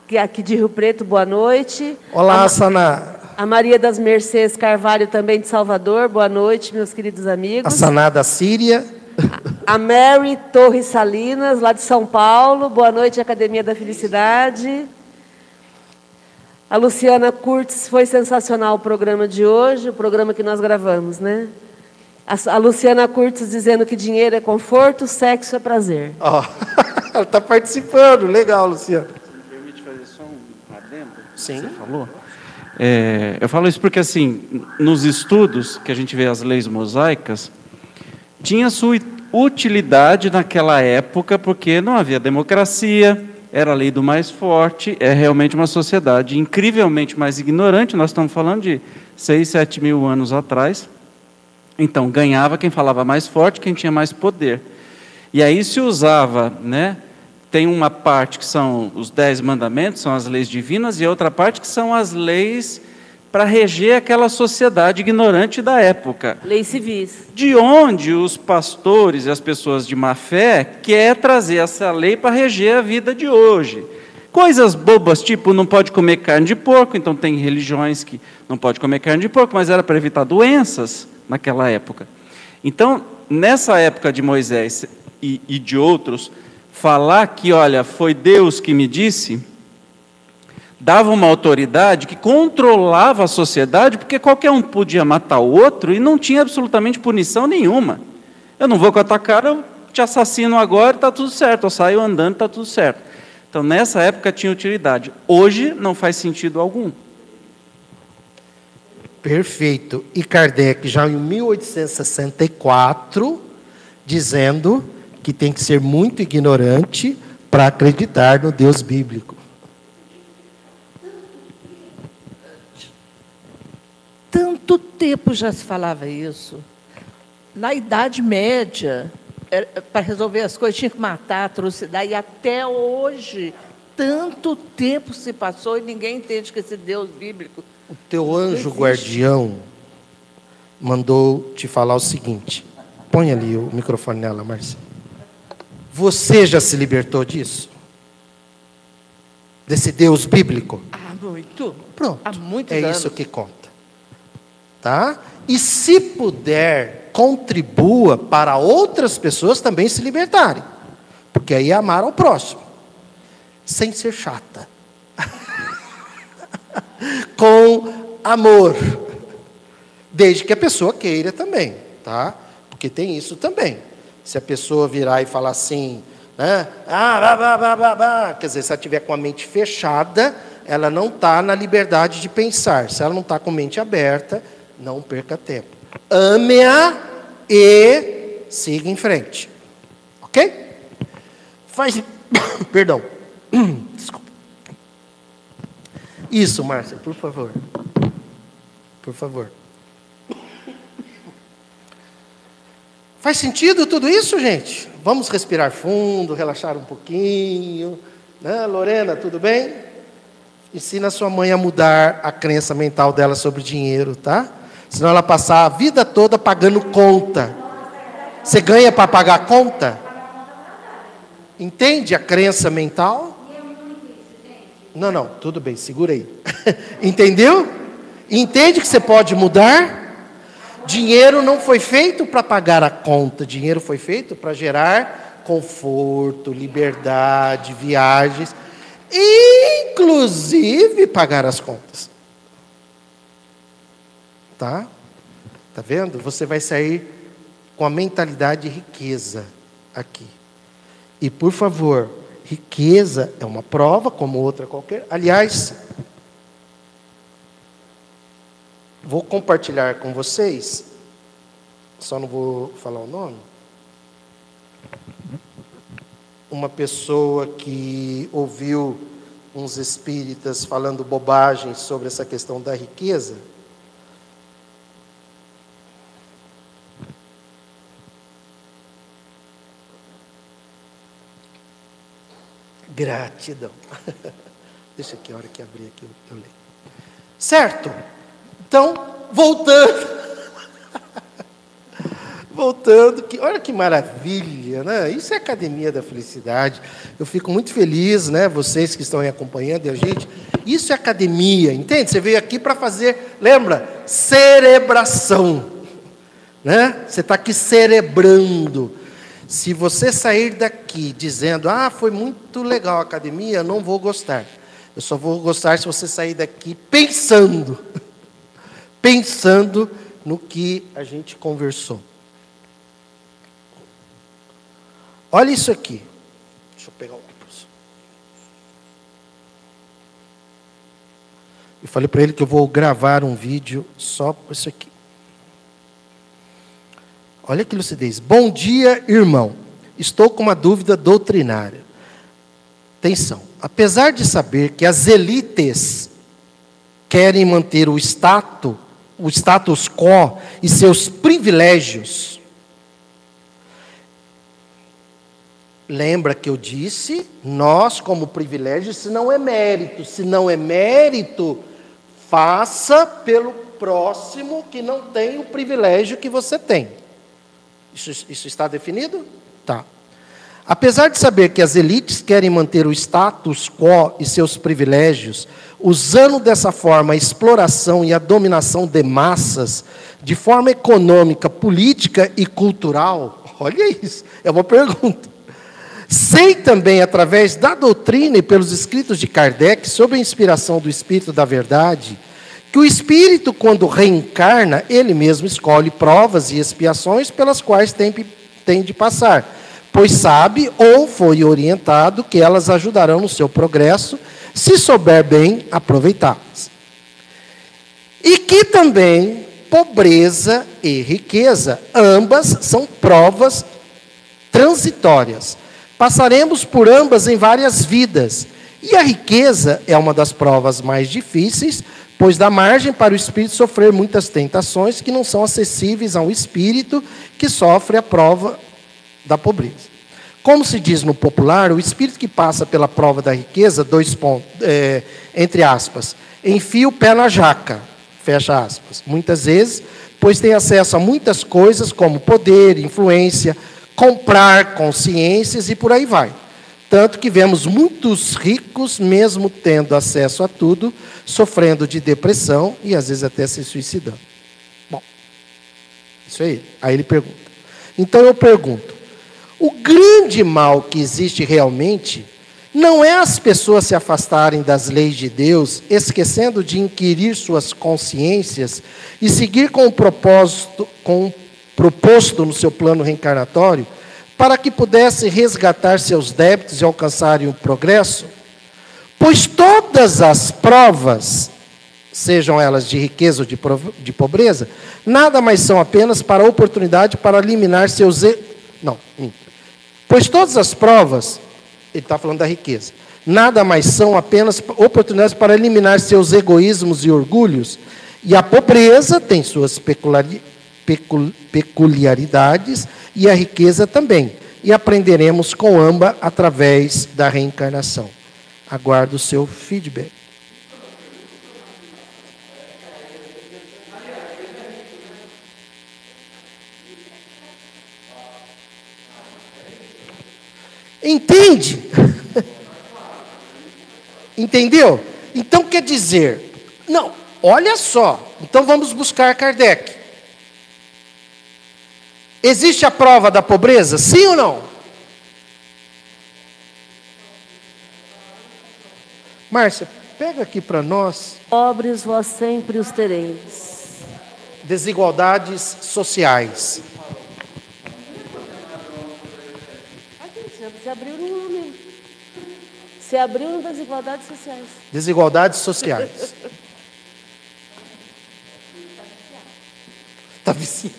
que é aqui de Rio Preto, boa noite. Olá, a, Saná. a Maria das Mercedes Carvalho, também de Salvador, boa noite, meus queridos A amigos. Saná da Síria. A Mary Torres Salinas, lá de São Paulo, boa noite, Academia da Felicidade. A Luciana Curtis, foi sensacional o programa de hoje, o programa que nós gravamos, né? A, Luciana Curtis dizendo que dinheiro é conforto, sexo é prazer. Ó, ela está participando. Legal, Luciano. Permite fazer só um adendo? Sim. Você falou? É, eu falo isso porque, assim, nos estudos que a gente vê as leis mosaicas, tinha sua utilidade naquela época, porque não havia democracia, era a lei do mais forte, é realmente uma sociedade incrivelmente mais ignorante, nós estamos falando de 6, 7 mil anos atrás. Então, ganhava quem falava mais forte, quem tinha mais poder. E aí se usava, né? Tem uma parte que são os dez mandamentos, são as leis divinas, e outra parte que são as leis para reger aquela sociedade ignorante da época. Leis civis. De onde os pastores e as pessoas de má fé quer trazer essa lei para reger a vida de hoje. Coisas bobas, tipo não pode comer carne de porco, então tem religiões que não pode comer carne de porco, mas era para evitar doenças naquela época. Então, nessa época de Moisés e, e de outros, falar que, olha, foi Deus que me disse, dava uma autoridade que controlava a sociedade, porque qualquer um podia matar o outro e não tinha absolutamente punição nenhuma. Eu não vou com a tua cara, eu te assassino agora está tudo certo, eu saio andando está tudo certo. Então, nessa época tinha utilidade. Hoje não faz sentido algum. Perfeito. E Kardec, já em 1864, dizendo que tem que ser muito ignorante para acreditar no Deus bíblico. Tanto tempo já se falava isso. Na Idade Média, para resolver as coisas, tinha que matar, atrocidade, e até hoje, tanto tempo se passou e ninguém entende que esse Deus bíblico. O teu anjo guardião mandou te falar o seguinte. Põe ali o microfone nela, Márcia. Você já se libertou disso? Desse Deus bíblico? Há muito. Pronto. Há é anos. isso que conta. Tá? E se puder, contribua para outras pessoas também se libertarem. Porque aí é amar ao próximo. Sem ser chata. Com amor. Desde que a pessoa queira também, tá? Porque tem isso também. Se a pessoa virar e falar assim, né? Ah. Quer dizer, se ela tiver com a mente fechada, ela não está na liberdade de pensar. Se ela não está com a mente aberta, não perca tempo. Ame-a e siga em frente. Ok? Faz. Perdão. Desculpa. Isso, Márcia, por favor. Por favor. Faz sentido tudo isso, gente? Vamos respirar fundo, relaxar um pouquinho. Né? Lorena, tudo bem? Ensina a sua mãe a mudar a crença mental dela sobre dinheiro, tá? Senão ela passar a vida toda pagando conta. Você ganha para pagar conta? Entende a crença mental? Não, não, tudo bem, segura aí. Entendeu? Entende que você pode mudar? Dinheiro não foi feito para pagar a conta, dinheiro foi feito para gerar conforto, liberdade, viagens, inclusive pagar as contas. Tá? Tá vendo? Você vai sair com a mentalidade de riqueza aqui. E por favor, riqueza é uma prova como outra qualquer. Aliás, vou compartilhar com vocês, só não vou falar o nome. Uma pessoa que ouviu uns espíritas falando bobagem sobre essa questão da riqueza. Gratidão. Deixa aqui, a hora que abrir aqui, eu leio. Certo? Então, voltando. voltando, que, olha que maravilha, né? Isso é academia da felicidade. Eu fico muito feliz, né? Vocês que estão aí acompanhando a gente. Isso é academia, entende? Você veio aqui para fazer, lembra? Cerebração. Né? Você está aqui cerebrando. Se você sair daqui dizendo, ah, foi muito legal a academia, eu não vou gostar. Eu só vou gostar se você sair daqui pensando. pensando no que a gente conversou. Olha isso aqui. Deixa eu pegar o óculos. Eu falei para ele que eu vou gravar um vídeo só por isso aqui. Olha que lucidez. Bom dia, irmão. Estou com uma dúvida doutrinária. Atenção. Apesar de saber que as elites querem manter o status, o status quo e seus privilégios, lembra que eu disse, nós como privilégio, se não é mérito, se não é mérito, faça pelo próximo que não tem o privilégio que você tem. Isso, isso está definido? Tá. Apesar de saber que as elites querem manter o status quo e seus privilégios, usando dessa forma a exploração e a dominação de massas, de forma econômica, política e cultural, olha isso, é uma pergunta. Sei também, através da doutrina e pelos escritos de Kardec, sob a inspiração do Espírito da Verdade, que o espírito, quando reencarna, ele mesmo escolhe provas e expiações pelas quais tem, tem de passar, pois sabe ou foi orientado que elas ajudarão no seu progresso, se souber bem aproveitá-las. E que também pobreza e riqueza, ambas são provas transitórias. Passaremos por ambas em várias vidas. E a riqueza é uma das provas mais difíceis, pois dá margem para o espírito sofrer muitas tentações que não são acessíveis ao espírito que sofre a prova da pobreza. Como se diz no popular, o espírito que passa pela prova da riqueza, dois pontos, é, entre aspas, enfia o pé na jaca, fecha aspas. Muitas vezes, pois tem acesso a muitas coisas como poder, influência, comprar consciências e por aí vai. Tanto que vemos muitos ricos, mesmo tendo acesso a tudo, sofrendo de depressão e às vezes até se suicidando. Bom, isso aí. Aí ele pergunta. Então eu pergunto: o grande mal que existe realmente não é as pessoas se afastarem das leis de Deus, esquecendo de inquirir suas consciências e seguir com o propósito, com o proposto no seu plano reencarnatório, para que pudesse resgatar seus débitos e alcançarem o progresso? Pois todas as provas, sejam elas de riqueza ou de pobreza, nada mais são apenas para a oportunidade para eliminar seus. E... Não. Pois todas as provas, ele está falando da riqueza, nada mais são apenas oportunidades para eliminar seus egoísmos e orgulhos. E a pobreza tem suas peculiaridades e a riqueza também. E aprenderemos com ambas através da reencarnação. Aguardo o seu feedback. Entende? Entendeu? Então quer dizer, Não, olha só. Então vamos buscar Kardec. Existe a prova da pobreza? Sim ou não? Márcia, pega aqui para nós. Pobres vós sempre os tereis. Desigualdades sociais. Se abriu no homem. Se abriu nas desigualdades sociais. Desigualdades sociais. Está viciado.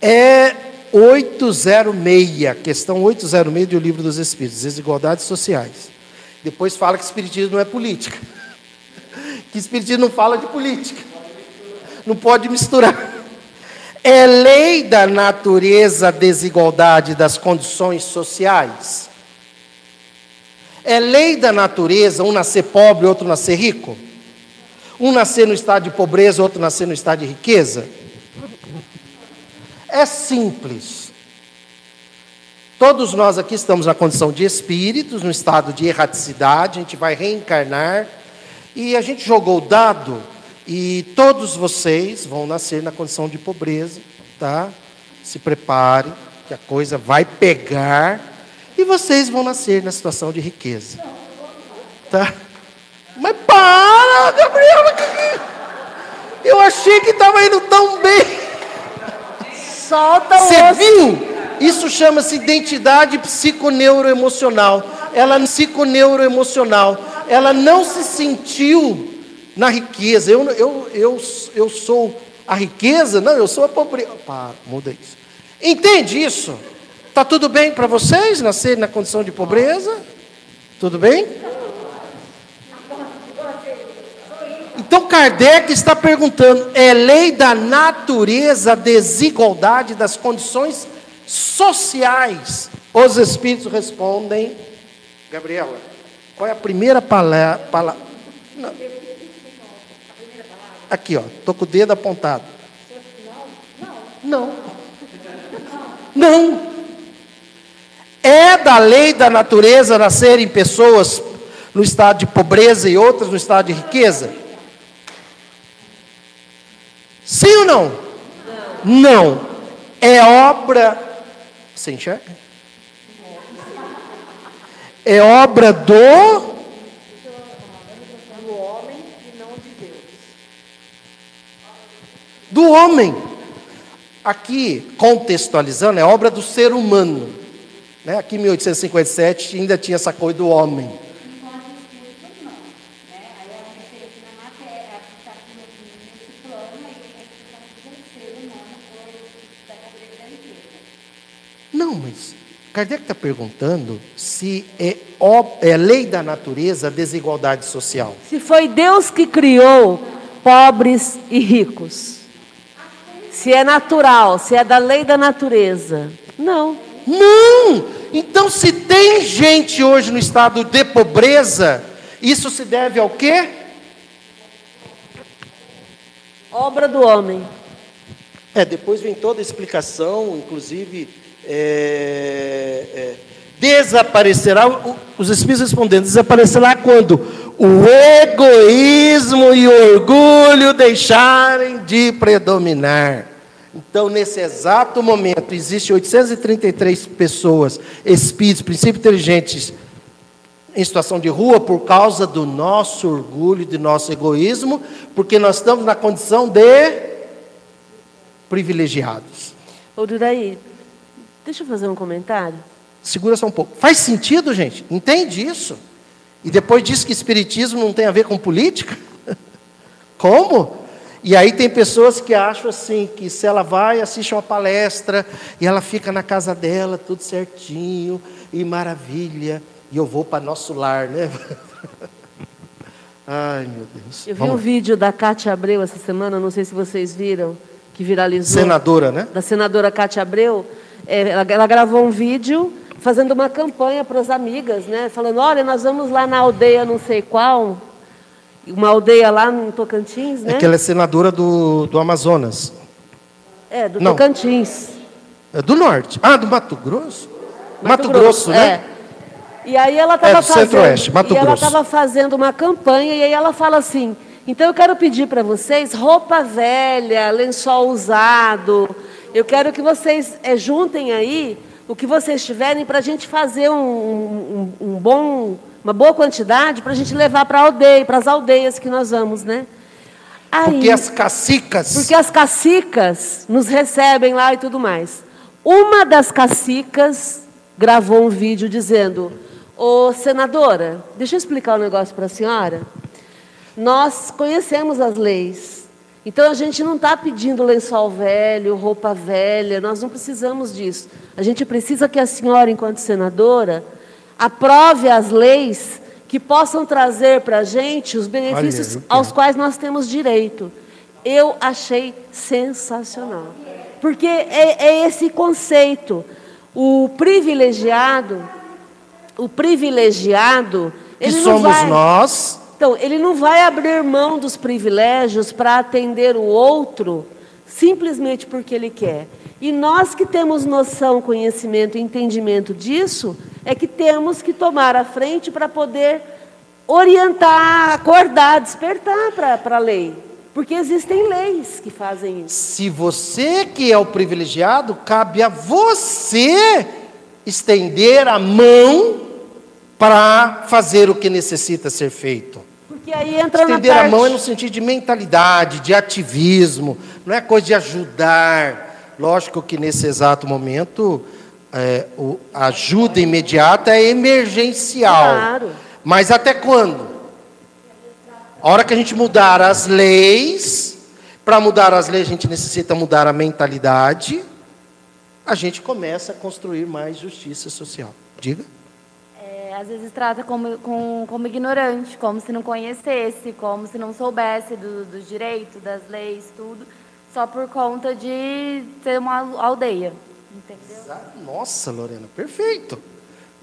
É 806, questão 806 do Livro dos Espíritos, Desigualdades Sociais. Depois fala que Espiritismo não é política. Que Espiritismo não fala de política. Não pode misturar. É lei da natureza a desigualdade das condições sociais? É lei da natureza um nascer pobre, outro nascer rico? Um nascer no estado de pobreza, outro nascer no estado de riqueza? É simples. Todos nós aqui estamos na condição de espíritos, no estado de erraticidade, a gente vai reencarnar, e a gente jogou o dado e todos vocês vão nascer na condição de pobreza, tá? Se prepare, que a coisa vai pegar. E vocês vão nascer na situação de riqueza. Tá? Mas para, Gabriela! Eu achei que estava indo tão bem. Solta o Você viu? Isso chama-se identidade psiconeuroemocional. Ela psiconeuroemocional. Ela não se sentiu na riqueza. Eu, eu, eu, eu sou a riqueza? Não, eu sou a pobreza. Pá, muda isso. Entende isso? Está tudo bem para vocês nascerem na condição de pobreza? Tudo bem? Então Kardec está perguntando: é lei da natureza a desigualdade das condições sociais? Os espíritos respondem, Gabriela, qual é a primeira palavra? Aqui, ó, tô com o dedo apontado. Não. Não. É da lei da natureza nascerem pessoas no estado de pobreza e outras no estado de riqueza? Sim ou não? Não. Não. É obra. Você enxerga? É obra do. Do homem. Aqui, contextualizando, é obra do ser humano. Né? Aqui em 1857 ainda tinha essa coisa do homem. Não, mas Kardec está perguntando se é, é lei da natureza a desigualdade social. Se foi Deus que criou pobres e ricos. Se é natural, se é da lei da natureza. Não. Não! Então, se tem gente hoje no estado de pobreza, isso se deve ao quê? Obra do homem. É, depois vem toda a explicação, inclusive é, é, desaparecerá, os espíritos respondendo, desaparecerá quando o egoísmo e o orgulho deixarem de predominar. Então, nesse exato momento, existem 833 pessoas, espíritos, princípios inteligentes, em situação de rua por causa do nosso orgulho, do nosso egoísmo, porque nós estamos na condição de privilegiados. Ô, Duraí, deixa eu fazer um comentário. Segura só um pouco. Faz sentido, gente? Entende isso? E depois diz que espiritismo não tem a ver com política? Como? E aí tem pessoas que acham assim, que se ela vai, assiste uma palestra, e ela fica na casa dela, tudo certinho, e maravilha, e eu vou para nosso lar, né? Ai, meu Deus. Eu vi Vamos um vídeo da Cátia Abreu essa semana, não sei se vocês viram, que viralizou. Senadora, né? Da senadora Cátia Abreu. É, ela, ela gravou um vídeo fazendo uma campanha para as amigas, né? Falando, olha, nós vamos lá na aldeia não sei qual, uma aldeia lá no Tocantins, né? É que ela é senadora do, do Amazonas. É, do Não. Tocantins. É do norte. Ah, do Mato Grosso? Mato, Mato Grosso, Grosso, né? E aí ela É estava Centro-Oeste, fazendo, Mato e ela Grosso. estava fazendo uma campanha e aí ela fala assim: então eu quero pedir para vocês roupa velha, lençol usado. Eu quero que vocês eh, juntem aí o que vocês tiverem para a gente fazer um, um- um bom, uma boa quantidade para a gente levar para a aldeia, para as aldeias que nós vamos, né? Aí, Porque as cacicas. porque as cacicas nos recebem lá e tudo mais. Uma das cacicas gravou um vídeo dizendo: Ô senadora, deixa eu explicar um negócio para a senhora. Nós conhecemos as leis. Então a gente não está pedindo lençol velho, roupa velha, nós não precisamos disso. A gente precisa que a senhora, enquanto senadora, aprove as leis que possam trazer para a gente os benefícios Olha, aos quais nós temos direito. Eu achei sensacional. Porque é, é esse conceito. O privilegiado, o privilegiado, Que ele não somos vai, nós. Então, ele não vai abrir mão dos privilégios para atender o outro simplesmente porque ele quer. E nós que temos noção, conhecimento e entendimento disso, é que temos que tomar a frente para poder orientar, acordar, despertar para a lei. Porque existem leis que fazem isso. Se você que é o privilegiado, cabe a você estender a mão para fazer o que necessita ser feito. Porque aí entra Estender parte... a mão é no sentido de mentalidade, de ativismo, não é coisa de ajudar. Lógico que nesse exato momento é, a ajuda imediata é emergencial. Claro. Mas até quando? A hora que a gente mudar as leis, para mudar as leis a gente necessita mudar a mentalidade, a gente começa a construir mais justiça social. Diga. É, às vezes trata como, com- como ignorante, como se não conhecesse, como se não soubesse do- dos direitos, das leis, tudo, só por conta de ser uma aldeia. Entendeu? Nossa, Lorena, perfeito.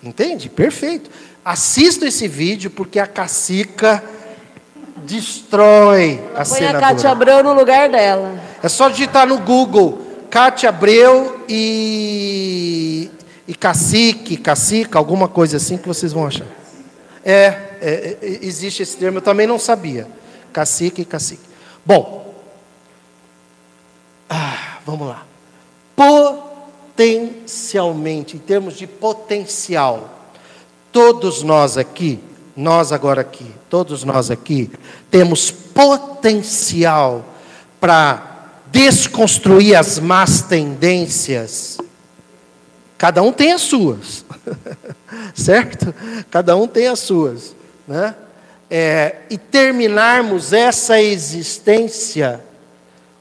Entende? Perfeito. Assista esse vídeo porque a cacica destrói a Põe a senadora. Cátia Abreu no lugar dela. É só digitar no Google Cátia Abreu e, e cacique, cacica, alguma coisa assim que vocês vão achar. É, é, é, existe esse termo, eu também não sabia. Cacique e cacique. Bom, ah, vamos lá. Potencialmente, em termos de potencial, todos nós aqui, nós agora aqui, todos nós aqui, temos potencial para desconstruir as más tendências. Cada um tem as suas, certo? Cada um tem as suas, né? É, e terminarmos essa existência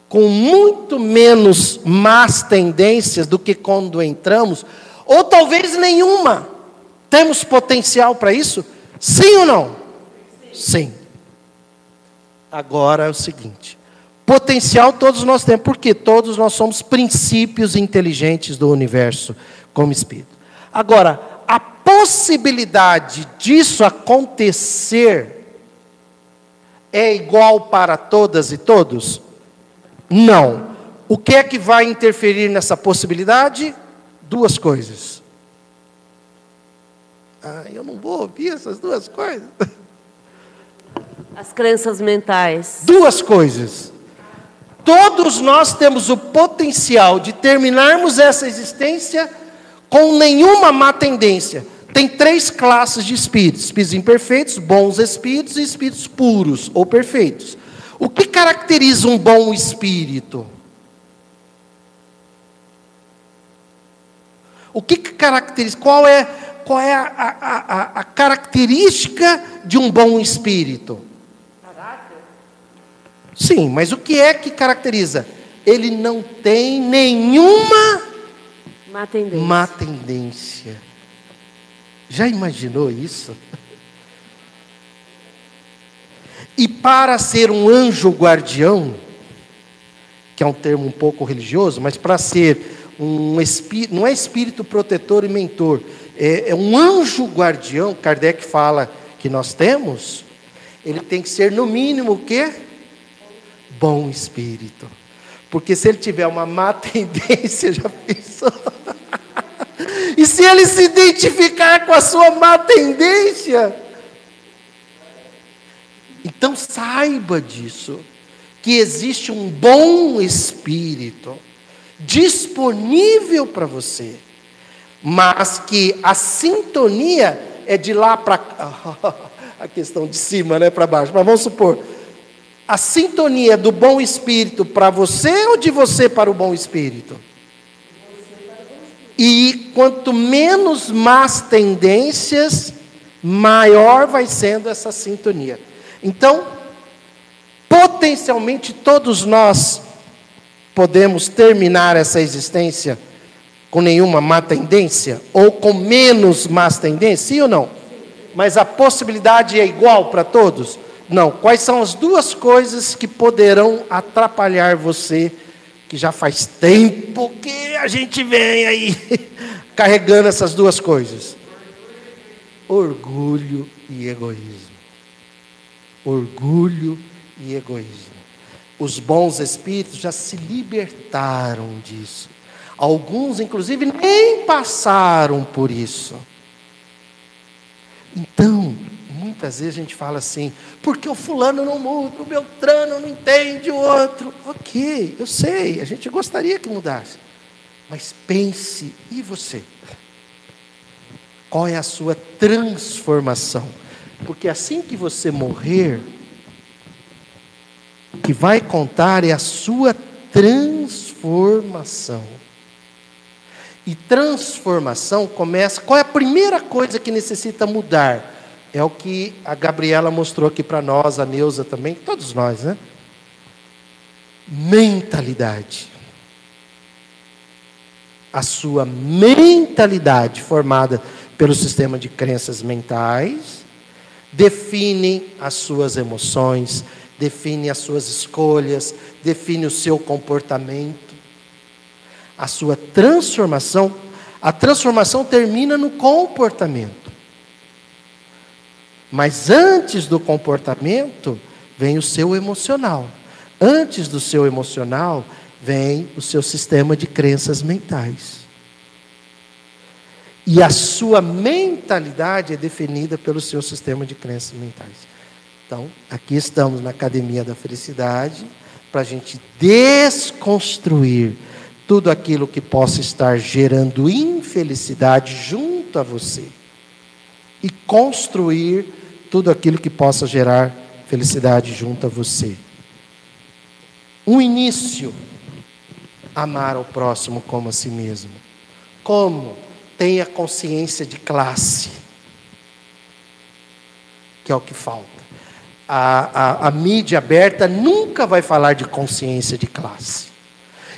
com muito menos más tendências do que quando entramos, ou talvez nenhuma. Temos potencial para isso? Sim ou não? Sim. Agora é o seguinte: potencial todos nós temos, porque todos nós somos princípios inteligentes do universo como espírito. Agora, a possibilidade disso acontecer é igual para todas e todos? Não. O que é que vai interferir nessa possibilidade? Duas coisas. Ah, eu não vou ouvir essas duas coisas. As crenças mentais. Duas coisas. Todos nós temos o potencial de terminarmos essa existência com nenhuma má tendência. Tem três classes de espíritos: espíritos imperfeitos, bons espíritos e espíritos puros ou perfeitos. O que caracteriza um bom espírito? O que caracteriza? Qual é, qual é a, a- a- a característica de um bom espírito? Sim, mas o que é que caracteriza? Ele não tem nenhuma Má tendência. má tendência. Já imaginou isso? E para ser um anjo guardião, que é um termo um pouco religioso, mas para ser um espírito, não é espírito protetor e mentor, é, é um anjo guardião, Kardec fala que nós temos, ele tem que ser no mínimo o quê? Bom espírito. Porque se ele tiver uma má tendência, já pensou? E se ele se identificar com a sua má tendência, então saiba disso, que existe um bom espírito disponível para você, mas que a sintonia é de lá para a questão de cima, né, para baixo. Mas vamos supor, a sintonia do bom espírito para você ou de você para o bom espírito? E quanto menos más tendências, maior vai sendo essa sintonia. Então, potencialmente todos nós podemos terminar essa existência com nenhuma má tendência ou com menos más tendência, sim ou não? Mas a possibilidade é igual para todos? Não. Quais são as duas coisas que poderão atrapalhar você, que já faz tempo que a gente vem aí carregando essas duas coisas? Orgulho e egoísmo. Orgulho e egoísmo. Os bons espíritos já se libertaram disso. Alguns, inclusive, nem passaram por isso. Então, muitas vezes a gente fala assim, porque o fulano não muda, o Beltrano não entende o outro. Ok, eu sei, a gente gostaria que mudasse. Mas pense, e você? Qual é a sua transformação? Porque assim que você morrer, o que vai contar é a sua transformação. E transformação começa. Qual é a primeira coisa que necessita mudar? É o que a Gabriela mostrou aqui para nós, a Neuza também, todos nós, né? Mentalidade. A sua mentalidade formada pelo sistema de crenças mentais define as suas emoções, define as suas escolhas, define o seu comportamento. A sua transformação, a transformação termina no comportamento. Mas antes do comportamento, vem o seu emocional. Antes do seu emocional, vem o seu sistema de crenças mentais. E a sua mentalidade é definida pelo seu sistema de crenças mentais. Então, aqui estamos na Academia da Felicidade para a gente desconstruir tudo aquilo que possa estar gerando infelicidade junto a você e construir tudo aquilo que possa gerar felicidade junto a você. Um início, amar ao próximo como a si mesmo. Como? Tenha consciência de classe, que é o que falta. A, a, a mídia aberta nunca vai falar de consciência de classe.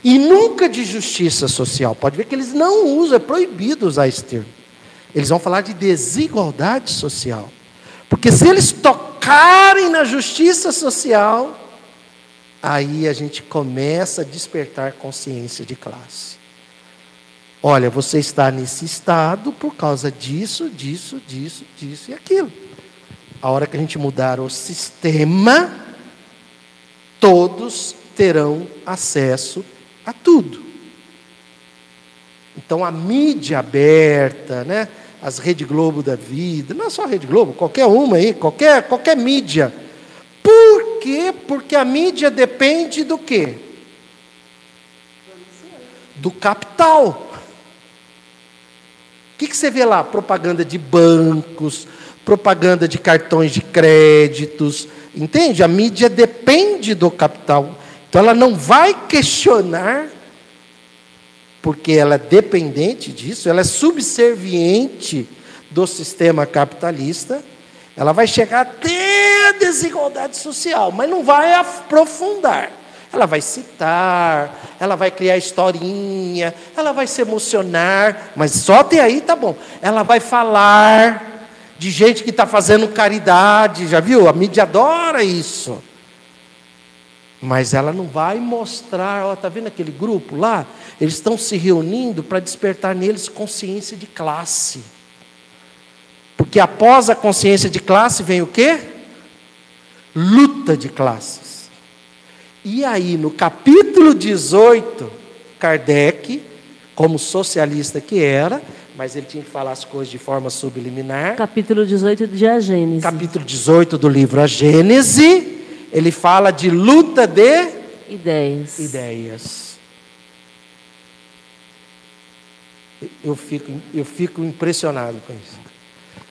E nunca de justiça social. Pode ver que eles não usam, é proibido usar esse termo. Eles vão falar de desigualdade social. Porque se eles tocarem na justiça social, aí a gente começa a despertar consciência de classe. Olha, você está nesse estado por causa disso, disso, disso, disso e aquilo. A hora que a gente mudar o sistema, todos terão acesso a tudo. Então a mídia aberta, né? As Rede Globo da vida, não é só a Rede Globo, qualquer uma aí, qualquer, qualquer mídia. Por quê? Porque a mídia depende do quê? Do capital. O que, que você vê lá? Propaganda de bancos, propaganda de cartões de créditos. Entende? A mídia depende do capital. Então ela não vai questionar porque ela é dependente disso, ela é subserviente do sistema capitalista, ela vai chegar até a desigualdade social, mas não vai aprofundar. Ela vai citar, ela vai criar historinha, ela vai se emocionar, mas só até aí tá bom. Ela vai falar de gente que está fazendo caridade, já viu? A mídia adora isso. Mas ela não vai mostrar, ó, tá vendo aquele grupo lá? Eles estão se reunindo para despertar neles consciência de classe. Porque após a consciência de classe vem o quê? Luta de classes. E aí, no capítulo 18, Kardec, como socialista que era, mas ele tinha que falar as coisas de forma subliminar. Capítulo 18 de A Gênesis. Capítulo 18 do livro A Gênese, ele fala de luta de Ideias. ideias. Eu fico, eu fico impressionado com isso.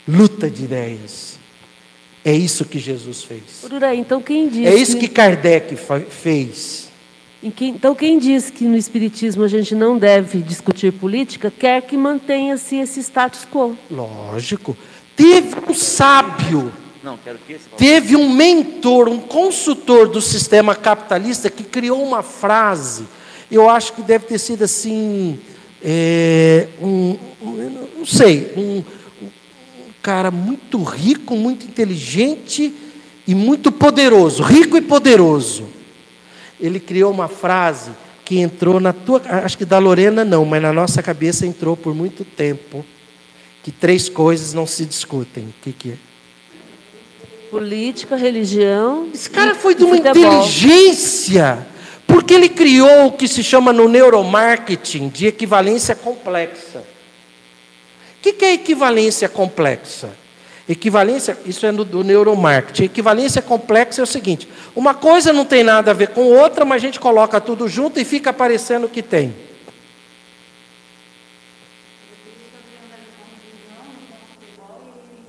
Luta de ideias. É isso que Jesus fez. Urura, então quem diz É isso que Kardec fez. então quem diz que no Espiritismo a gente não deve discutir política, quer que mantenha-se esse status quo. Lógico. Teve um sábio, Não, quero que esse. teve um mentor, um consultor do sistema capitalista que criou uma frase. Eu acho que deve ter sido assim, é, um, um- não sei, um, um cara muito rico, muito inteligente e muito poderoso, rico e poderoso. Ele criou uma frase que entrou na tua, acho que da Lorena não, mas na nossa cabeça entrou por muito tempo, que três coisas não se discutem. O que, que é? Política, religião. Esse cara foi de uma inteligência, porque ele criou o que se chama no neuromarketing de equivalência complexa. O que, que é equivalência complexa? Equivalência, isso é no, do neuromarketing. Equivalência complexa é o seguinte: uma coisa não tem nada a ver com outra, mas a gente coloca tudo junto e fica parecendo que tem.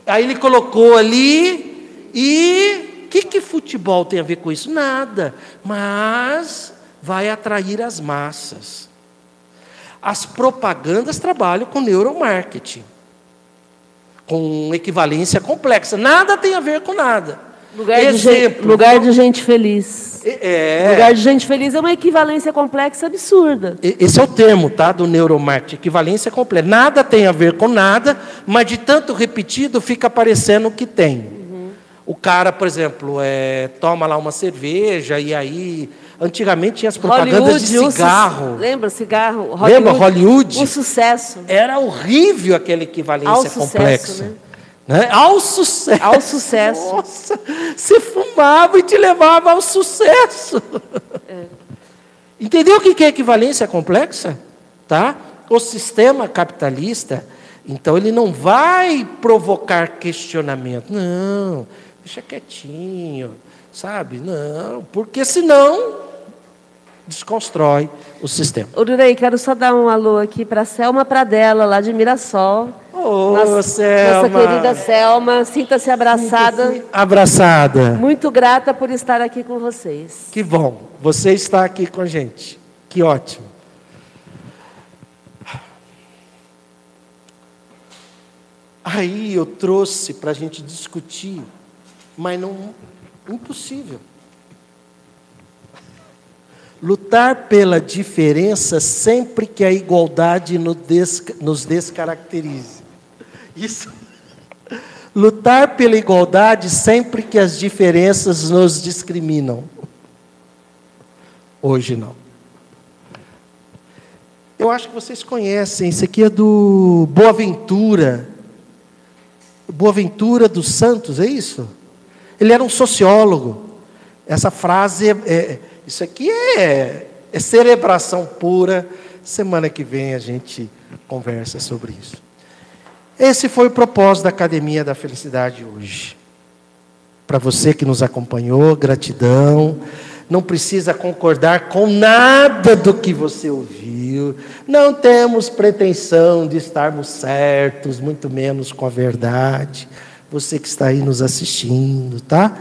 Aí ele colocou ali e o que, que futebol tem a ver com isso? Nada. Mas vai atrair as massas. As propagandas trabalham com neuromarketing, com equivalência complexa. Nada tem a ver com nada. Lugar, de gente, Exemplo. lugar de gente feliz. É. Lugar de gente feliz é uma equivalência complexa absurda. Esse é o termo, tá, do neuromarketing, equivalência completa. Nada tem a ver com nada, mas de tanto repetido fica parecendo que tem. O cara, por exemplo, é, toma lá uma cerveja e aí, antigamente tinha as propagandas de o su- cigarro. Lembra cigarro? Lembra Hollywood? O sucesso. Era horrível aquela equivalência Ao sucesso, complexa. né? né? Ao sucesso. Ao sucesso. Nossa, você fumava e te levava ao sucesso. Entendeu o que é equivalência complexa? Tá? O sistema capitalista, então ele não vai provocar questionamento. Não, deixa quietinho, sabe? Não, porque senão desconstrói o sistema. Ô, Durei, quero só dar um alô aqui para Selma Pradella, lá de Mirassol. Ô, nossa, Selma. Nossa querida Selma, sinta-se abraçada. Abraçada. Muito grata por estar aqui com vocês. Que bom, você está aqui com a gente. Que ótimo. Aí eu trouxe para a gente discutir, mas não. Impossível. Lutar pela diferença sempre que a igualdade nos desca- nos descaracterize. Isso. Lutar pela igualdade sempre que as diferenças nos discriminam. Hoje não. Eu acho que vocês conhecem, isso aqui é do Boaventura. Boaventura dos Santos, é isso? Ele era um sociólogo. Essa frase, é, é- isso aqui é, é pura. Semana que vem a gente conversa sobre isso. Esse foi o propósito da Academia da Felicidade hoje. Para você que nos acompanhou, gratidão. Não precisa concordar com nada do que você ouviu. Não temos pretensão de estarmos certos, muito menos com a verdade. Você que está aí nos assistindo, tá?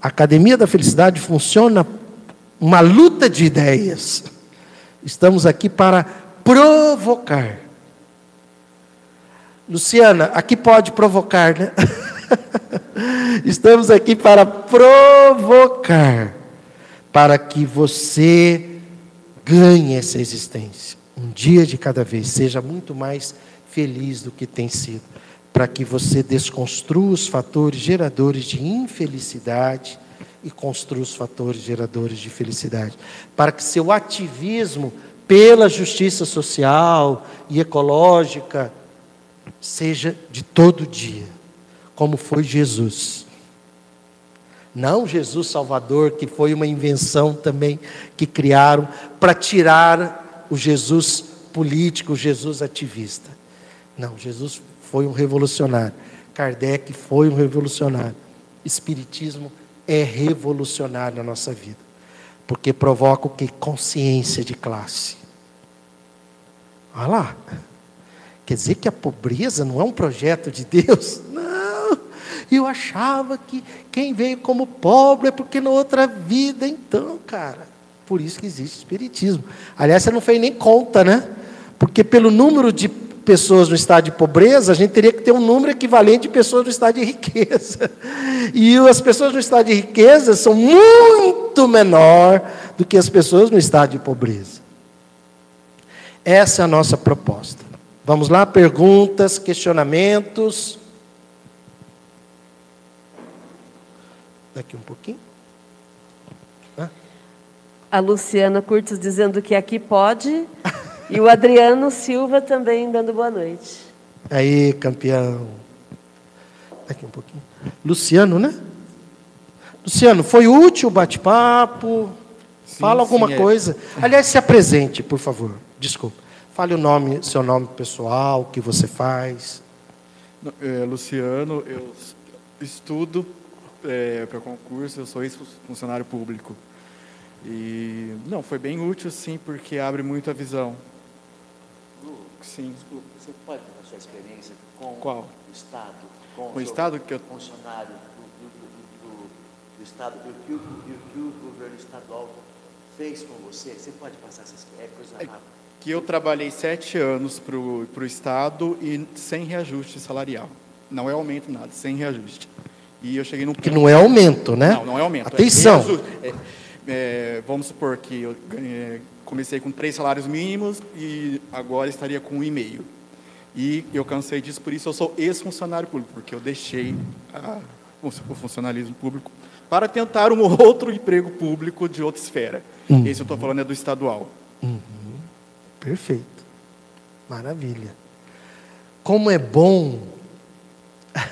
A Academia da Felicidade funciona uma luta de ideias. Estamos aqui para provocar. Luciana, aqui pode provocar, né? Estamos aqui para provocar, para que você ganhe essa existência. Um dia de cada vez, seja muito mais feliz do que tem sido, para que você desconstrua os fatores geradores de infelicidade e construa os fatores geradores de felicidade, para que seu ativismo pela justiça social e ecológica seja de todo dia, como foi Jesus. Não Jesus Salvador, que foi uma invenção também que criaram para tirar o Jesus político, o Jesus ativista. Não, Jesus foi um revolucionário. Kardec foi um revolucionário. Espiritismo é revolucionário na nossa vida. Porque provoca o que? Consciência de classe. Olha lá. Quer dizer que a pobreza não é um projeto de Deus? Não. Eu achava que quem veio como pobre é porque na outra vida, então, cara. Por isso que existe espiritismo. Aliás, você não fez nem conta, né? Porque pelo número de pessoas no estado de pobreza, a gente teria que ter um número equivalente de pessoas no estado de riqueza. E as pessoas no estado de riqueza são muito menor do que as pessoas no estado de pobreza. Essa é a nossa proposta. Vamos lá, perguntas, questionamentos. Daqui um pouquinho. A Luciana Curtis dizendo que aqui pode. E o Adriano Silva também dando boa noite. Aí, campeão. Daqui um pouquinho. Luciano, né? Luciano, foi útil o bate-papo? Fala alguma sim, é. coisa. Aliás, se apresente, por favor. Desculpa. Fale o nome, seu nome pessoal, o que você faz. É, Luciano, eu estudo é, para concurso, eu sou ex-funcionário público. E não, foi bem útil sim, porque abre muito a visão. Sim. Desculpa, você pode contar a sua experiência com Qual? o Estado? Com, o Estado que eu- funcionário do, do, do, do- do Estado, e o que o, o que o governo estadual fez com você? Você pode passar essa experiência? É coisa rápida. Que eu trabalhei sete anos para o Estado e sem reajuste salarial. Não é aumento nada, sem reajuste. E eu cheguei num Que não é aumento, né? Não, não é aumento. é Atenção. reajuste. É, é, vamos supor que eu ganhei- comecei com três salários mínimos e agora estaria com um e meio. E eu cansei disso, por isso eu sou ex-funcionário público, porque eu deixei a- o funcionalismo público para tentar um outro emprego público de outra esfera. Hum. Esse eu estou falando é do estadual. Perfeito. Maravilha. Como é bom.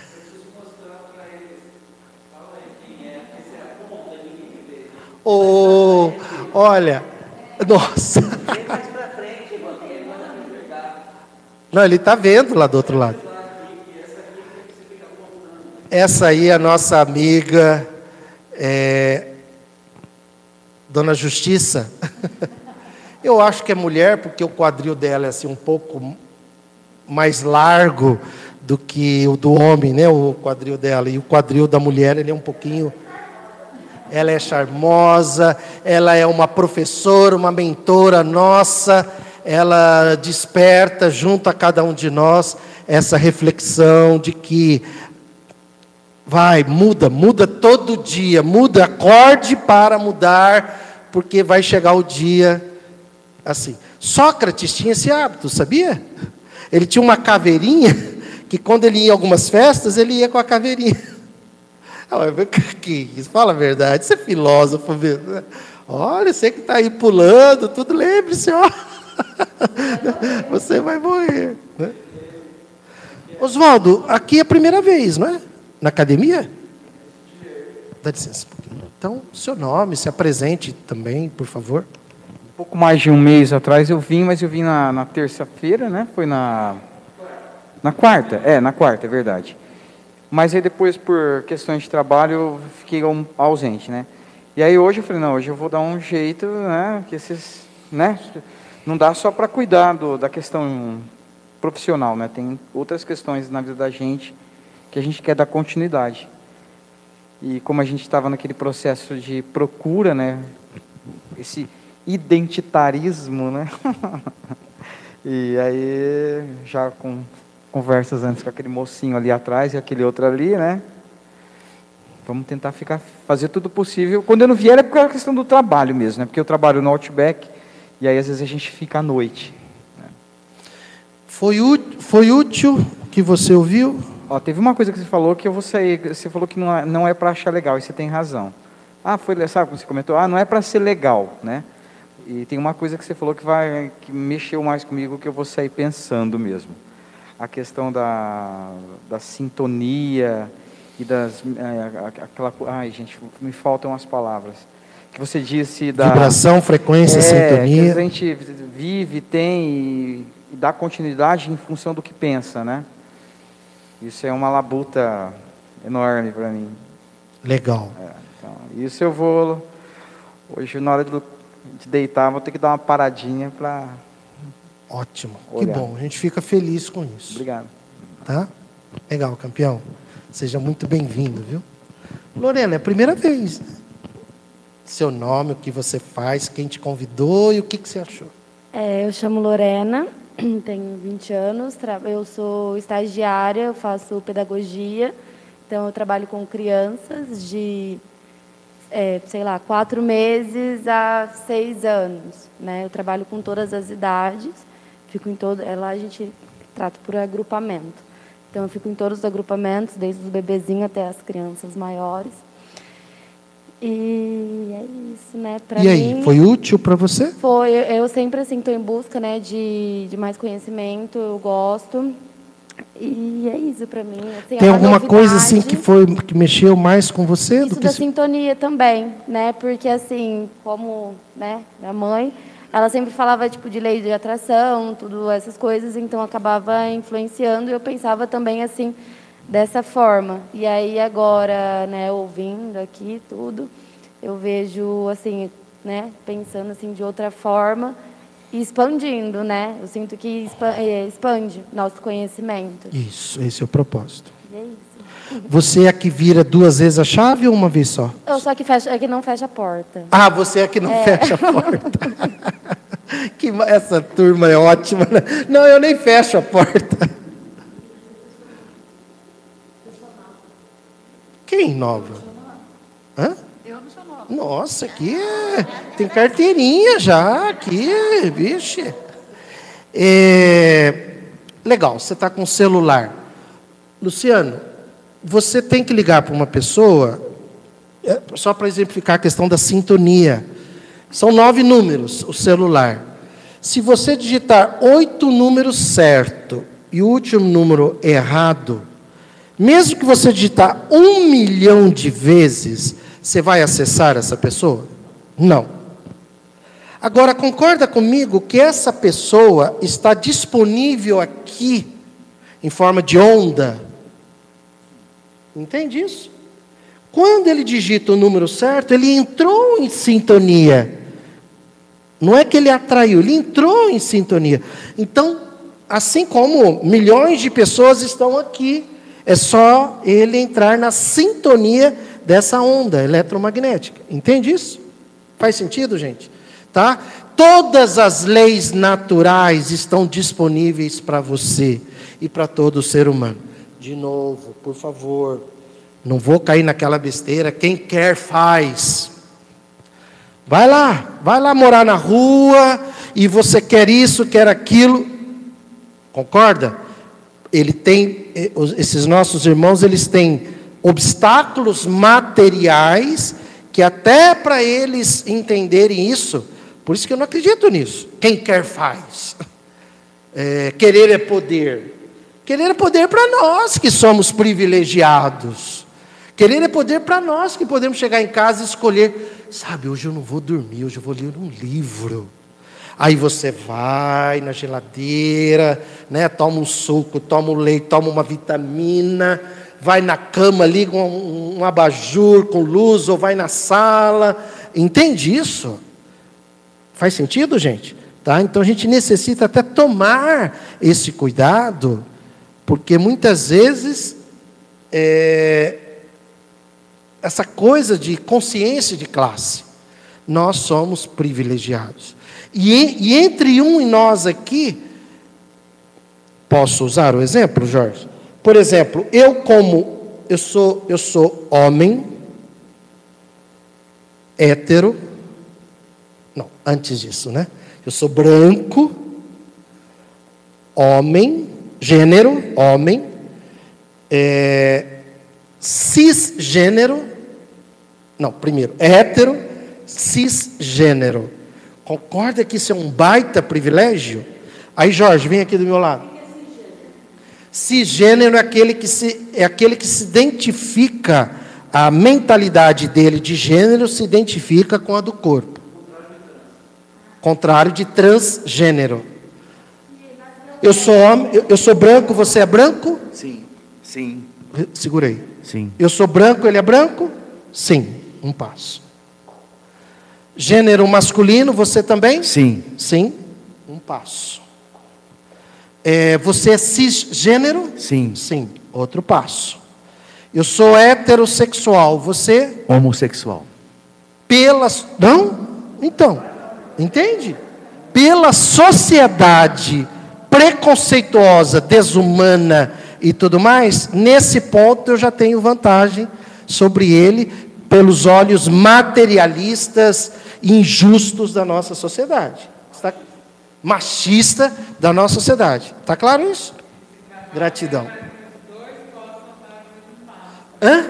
Oh, olha, nossa. Não, ele está vendo lá do outro lado. Essa aí é a nossa amiga, é, Dona Justiça. Eu acho que é mulher, porque o quadril dela é assim um pouco mais largo do que o do homem, né? O quadril dela. E o quadril da mulher, ele é um pouquinho. Ela é charmosa, ela é uma professora, uma mentora nossa. Ela desperta junto a cada um de nós essa reflexão de que vai, muda, muda todo dia, muda, acorde para mudar, porque vai chegar o dia assim. Sócrates tinha esse hábito, sabia? Ele tinha uma caveirinha que quando ele ia em algumas festas, ele ia com a caveirinha. Que isso? Fala a verdade, você é filósofo mesmo. Olha, você que está aí pulando, tudo lembre-se, ó. Você vai morrer. Né? Oswaldo, aqui é a primeira vez, não é? Na academia? Dá licença. Então, seu nome, se apresente também, por favor. Um pouco mais de um mês atrás eu vim, mas eu vim na, na terça-feira, né? Foi na. Na quarta, é, na quarta, é verdade. Mas aí depois, por questões de trabalho, eu fiquei ausente, né? E aí hoje eu falei, não, hoje eu vou dar um jeito, né? Que esses, né? Não dá só para cuidar do, da questão profissional, né? Tem outras questões na vida da gente que a gente quer dar continuidade. E como a gente estava naquele processo de procura, né? Esse identitarismo, né? e aí, já com conversas antes com aquele mocinho ali atrás e aquele outro ali, né? Vamos tentar ficar, fazer tudo possível. Quando eu não vier é por causa da questão do trabalho mesmo, né? Porque eu trabalho no Outback e aí às vezes a gente fica à noite. Foi, ú- foi útil que você ouviu? Ó, teve uma coisa que você falou que eu vou sair. Você falou que não é, não é para achar legal, e você tem razão. Ah, foi, sabe como você comentou? Ah, não é para ser legal, né? E tem uma coisa que você falou que vai que mexeu mais comigo que eu vou sair pensando mesmo. A questão da, da sintonia e das é, aquela ai gente me faltam as palavras que você disse da Vibração, frequência, é, sintonia. que a gente vive tem e, dá continuidade em função do que pensa, né? Isso é uma labuta enorme para mim. Legal. É, então, isso eu vou hoje na hora de deitar vou ter que dar uma paradinha para Ótimo. Olhar. Que bom. A gente fica feliz com isso. Obrigado. Tá? Legal, campeão. Seja muito bem-vindo, viu? Lorena, é a primeira vez. né? Seu nome, o que você faz, quem te convidou e o que, que você achou? É, eu chamo Lorena, tenho 20 anos, eu sou estagiária, eu faço pedagogia, então eu trabalho com crianças de, é, sei lá, quatro meses a seis anos. Né? Eu trabalho com todas as idades, fico em todo, é, lá a gente trata por agrupamento. Então eu fico em todos os agrupamentos, desde os bebezinhos até as crianças maiores. E é isso, né? Pra e aí, mim- foi útil para você? foi, eu- sempre assim estou em busca, né, de, de mais conhecimento, eu gosto. E é isso para mim. Assim, Tem é uma alguma coisa assim novidade. que foi que mexeu mais com você do Isso que da se- sintonia também, né? Porque assim, como, né, minha mãe, ela sempre falava tipo de lei de atração, tudo essas coisas, então acabava influenciando e eu pensava também assim dessa forma. E aí agora, né, ouvindo aqui tudo, eu vejo assim, né, pensando assim de outra forma e expandindo, né? Eu sinto que eh, expande nosso conhecimento. Isso, esse é o propósito. E é isso. Você é a que vira duas vezes a chave ou uma vez só? Eu só que fecha, é que não fecha a porta. Ah, você é a que não É. fecha a porta. que essa turma é ótima. Né? Não, eu nem fecho a porta. Quem nova? Hã? Nossa, aqui é... tem carteirinha já, aqui, vixe. É, Legal, você está com o celular. Luciano, você tem que ligar para uma pessoa, é, só para exemplificar a questão da sintonia. São nove números o celular. Se você digitar oito números certo e o último número errado, mesmo que você digitar um milhão de vezes, você vai acessar essa pessoa? Não. Agora, concorda comigo que essa pessoa está disponível aqui, em forma de onda? Entende isso? Quando ele digita o número certo, ele entrou em sintonia. Não é que ele atraiu, ele entrou em sintonia. Então, assim como milhões de pessoas estão aqui, é só ele entrar na sintonia dessa onda eletromagnética. Entende isso? Faz sentido, gente? Tá? Todas as leis naturais estão disponíveis para você e para todo ser humano. De novo, por favor, não vou cair naquela besteira. Quem quer faz. Vai lá, vai lá morar na rua e você quer isso, quer aquilo. Concorda? Ele tem eh, esses nossos irmãos, eles têm obstáculos materiais que até para eles entenderem isso, por isso que eu não acredito nisso. Quem quer faz. É, querer é poder. Querer é poder para nós que somos privilegiados. Querer é poder para nós que podemos chegar em casa e escolher, sabe, hoje eu não vou dormir, hoje eu vou ler um livro. Aí você vai na geladeira, né, toma um suco, toma um leite, toma uma vitamina, vai na cama, liga um, um abajur com luz, ou vai na sala. Entende isso? Faz sentido, gente? Tá? Então a gente necessita até tomar esse cuidado, porque muitas vezes é, essa coisa de consciência de classe, nós somos privilegiados. E, e- entre um e nós aqui, posso usar o exemplo, Jorge? Por exemplo, eu como eu sou eu sou homem hétero, não, antes disso, né? Eu sou branco, homem, gênero, homem, é, cisgênero, não, primeiro, hétero, cisgênero. Concorda que isso é um baita privilégio? Aí, Jorge, vem aqui do meu lado. Cisgênero é aquele que se, é aquele que se identifica, a mentalidade dele de gênero se identifica com a do corpo. Contrário de transgênero. Eu sou homem, eu, sou branco, você é branco? Sim. Sim. Segurei. Sim. Eu sou branco, ele é branco? Sim, um passo. Gênero masculino, você também? Sim. Sim, um passo. É, você é cisgênero? Sim. Sim, outro passo. Eu sou heterossexual, você? Homossexual. Pelas. Não? Então, entende? Pela sociedade preconceituosa, desumana e tudo mais, nesse ponto eu já tenho vantagem sobre ele pelos olhos materialistas injustos da nossa sociedade. Está machista da nossa sociedade. Está claro isso? Gratidão. Hã?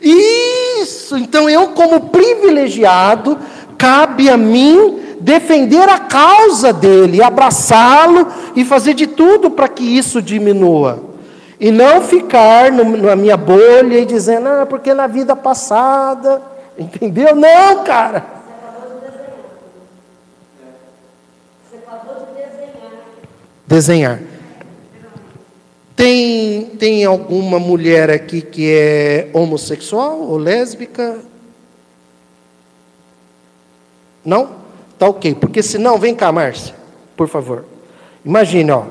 Isso! Então eu, como privilegiado, cabe a mim defender a causa dele, abraçá-lo e fazer de tudo para que isso diminua. E não ficar no, na minha bolha e dizendo, ah, porque na vida passada, entendeu? Não, cara. Desenhar. Tem, tem alguma mulher aqui que é homossexual ou lésbica? Não? Tá ok. Porque senão, vem cá, Márcia, por favor. Imagine, ó.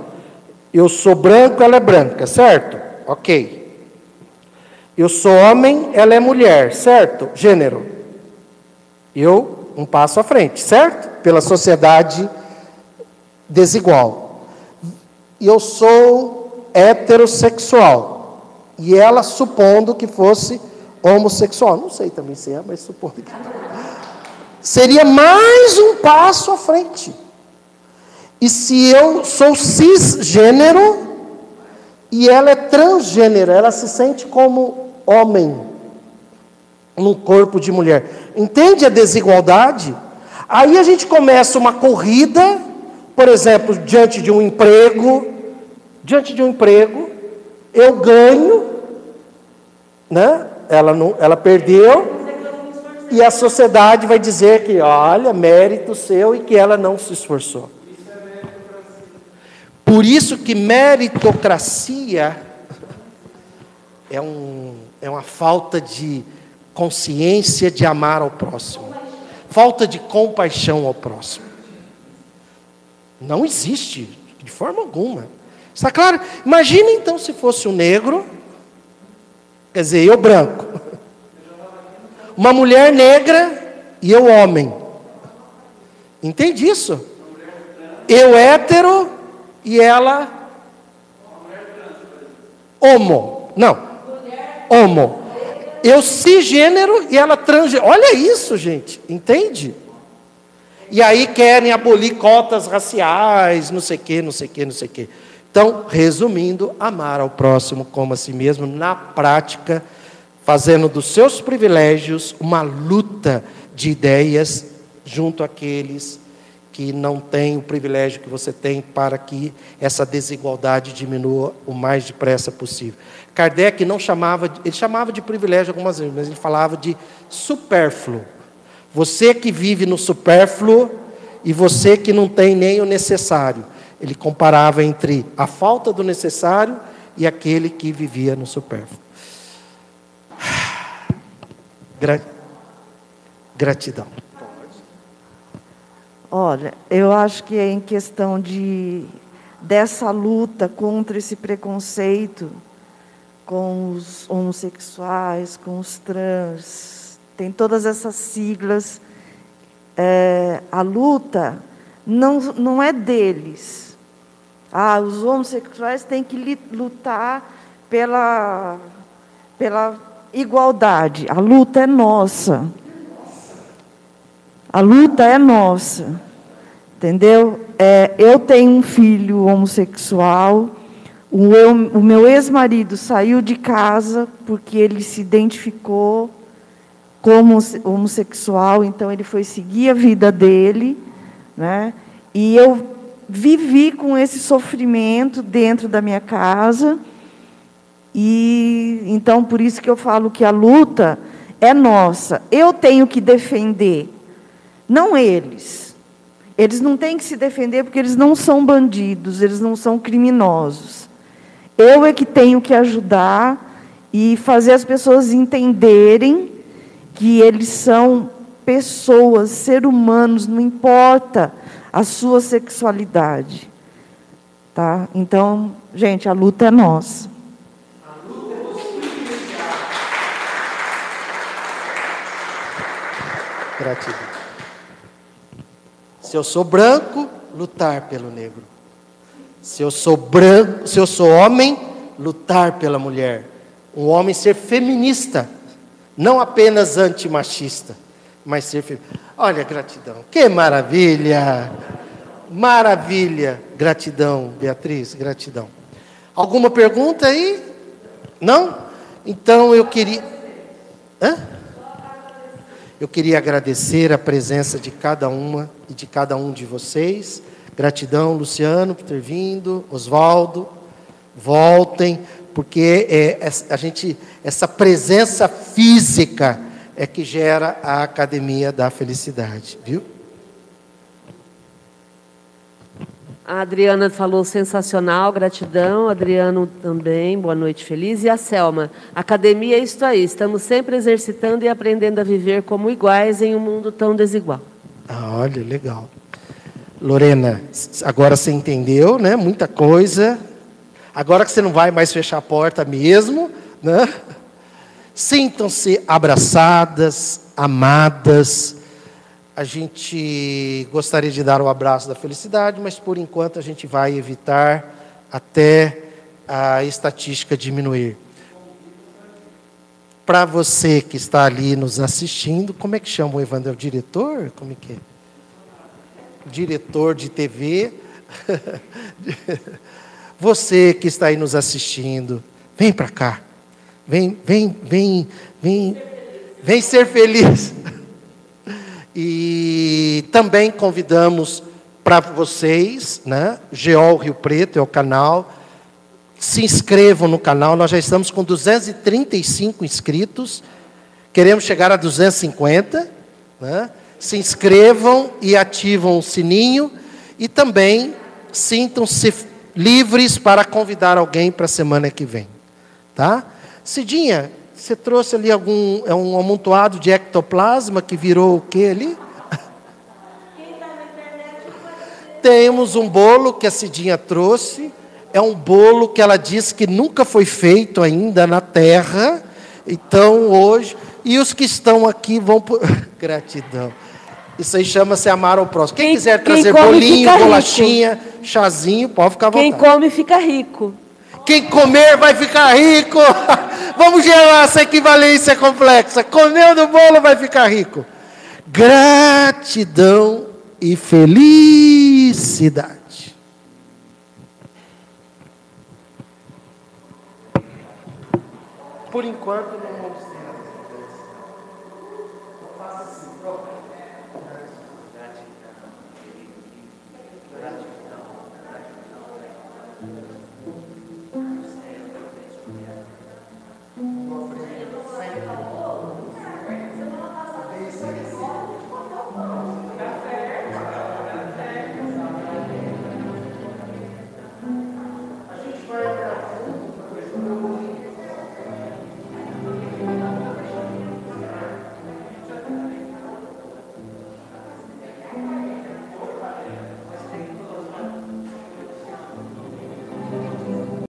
Eu sou branco, ela é branca, certo? Ok. Eu sou homem, ela é mulher, certo? Gênero. Eu, um passo à frente, certo? Pela sociedade desigual. Eu sou heterossexual. E ela supondo que fosse homossexual. Não sei também se é, mas supondo que. Seria mais um passo à frente. E se eu sou cisgênero e ela é transgênero, ela se sente como homem num corpo de mulher. Entende a desigualdade? Aí a gente começa uma corrida, por exemplo, diante de um emprego, diante de um emprego, eu ganho, né? Ela não, ela perdeu, e a sociedade vai dizer que, olha, mérito seu e que ela não se esforçou. Por isso que meritocracia é, um, é uma falta de consciência de amar ao próximo, falta de compaixão ao próximo. Não existe, de forma alguma. Está claro? Imagina então se fosse um negro, quer dizer, eu branco, uma mulher negra e eu homem. Entende isso? Eu hétero e ela homo. Não. Homo. Eu cisgênero e ela transgênero. Olha isso, gente. Entende? E aí querem abolir cotas raciais, não sei o quê, não sei o quê, não sei o quê. Então, resumindo, amar ao próximo como a si mesmo, na prática, fazendo dos seus privilégios uma luta de ideias junto àqueles que não têm o privilégio que você tem para que essa desigualdade diminua o mais depressa possível. Kardec não chamava, ele chamava de privilégio algumas vezes, mas ele falava de supérfluo. Você que vive no supérfluo e você que não tem nem o necessário. Ele comparava entre a falta do necessário e aquele que vivia no supérfluo. Gratidão. Olha, eu acho que é em questão de dessa luta contra esse preconceito com os homossexuais, com os trans, tem todas essas siglas. É, a luta não, não é deles. Ah, os homossexuais têm que lutar pela, pela igualdade. A luta é nossa. A luta é nossa. Entendeu? É, eu tenho um filho homossexual. O, eu, o meu ex-marido saiu de casa porque ele se identificou como homossexual, então ele foi seguir a vida dele, né? E eu vivi com esse sofrimento dentro da minha casa. E então por isso que eu falo que a luta é nossa. Eu tenho que defender, não eles. Eles não têm que se defender porque eles não são bandidos, eles não são criminosos. Eu é que tenho que ajudar e fazer as pessoas entenderem que eles são pessoas, seres humanos, não importa a sua sexualidade. Tá? Então, gente, a luta é nossa. Gratidão. Se eu sou branco, lutar pelo negro. Se eu sou branco, se eu sou homem, lutar pela mulher. Um homem ser feminista, não apenas antimachista, mas ser. Olha, gratidão. Que maravilha! Maravilha. Gratidão, Beatriz, gratidão. Alguma pergunta aí? Não? Então eu queria. Hã? Eu queria agradecer a presença de cada uma e de cada um de vocês. Gratidão, Luciano, por ter vindo, Oswaldo. Voltem, porque é, a gente, essa presença física é que gera a Academia da Felicidade, viu? A Adriana falou sensacional, gratidão. Adriano também, boa noite, feliz. E a Selma, academia é isso aí, estamos sempre exercitando e aprendendo a viver como iguais em um mundo tão desigual. Ah, olha, legal. Lorena, agora você entendeu, né? Muita coisa. Agora que você não vai mais fechar a porta mesmo, né? Sintam-se abraçadas, amadas a gente gostaria de dar o abraço da felicidade, mas por enquanto a gente vai evitar até a estatística diminuir. Para você que está ali nos assistindo, como é que chama o Evandro? É o diretor? Como é que é? Diretor de TV. Você que está aí nos assistindo, vem para cá. Vem, vem, vem, vem, vem ser feliz. E também convidamos para vocês, né? Geol Rio Preto é o canal. Se inscrevam no canal, nós já estamos com 235 inscritos. Queremos chegar a 250. Né? Se inscrevam e ativam o sininho. E também sintam-se livres para convidar alguém para a semana que vem. Tá? Cidinha, você trouxe ali algum é um amontoado de ectoplasma que virou o que ali? Temos um bolo que a Cidinha trouxe. É um bolo que ela disse que nunca foi feito ainda na terra. Então hoje. E os que estão aqui vão. Por... Gratidão. Isso aí chama-se amar ao próximo. Quem, quem quiser trazer bolinho, bolachinha, rico. chazinho, pode ficar à vontade. Quem come fica rico. Quem comer vai ficar rico. Vamos gerar essa equivalência complexa. Comeu do bolo vai ficar rico. Gratidão e felicidade. Por enquanto, não vamos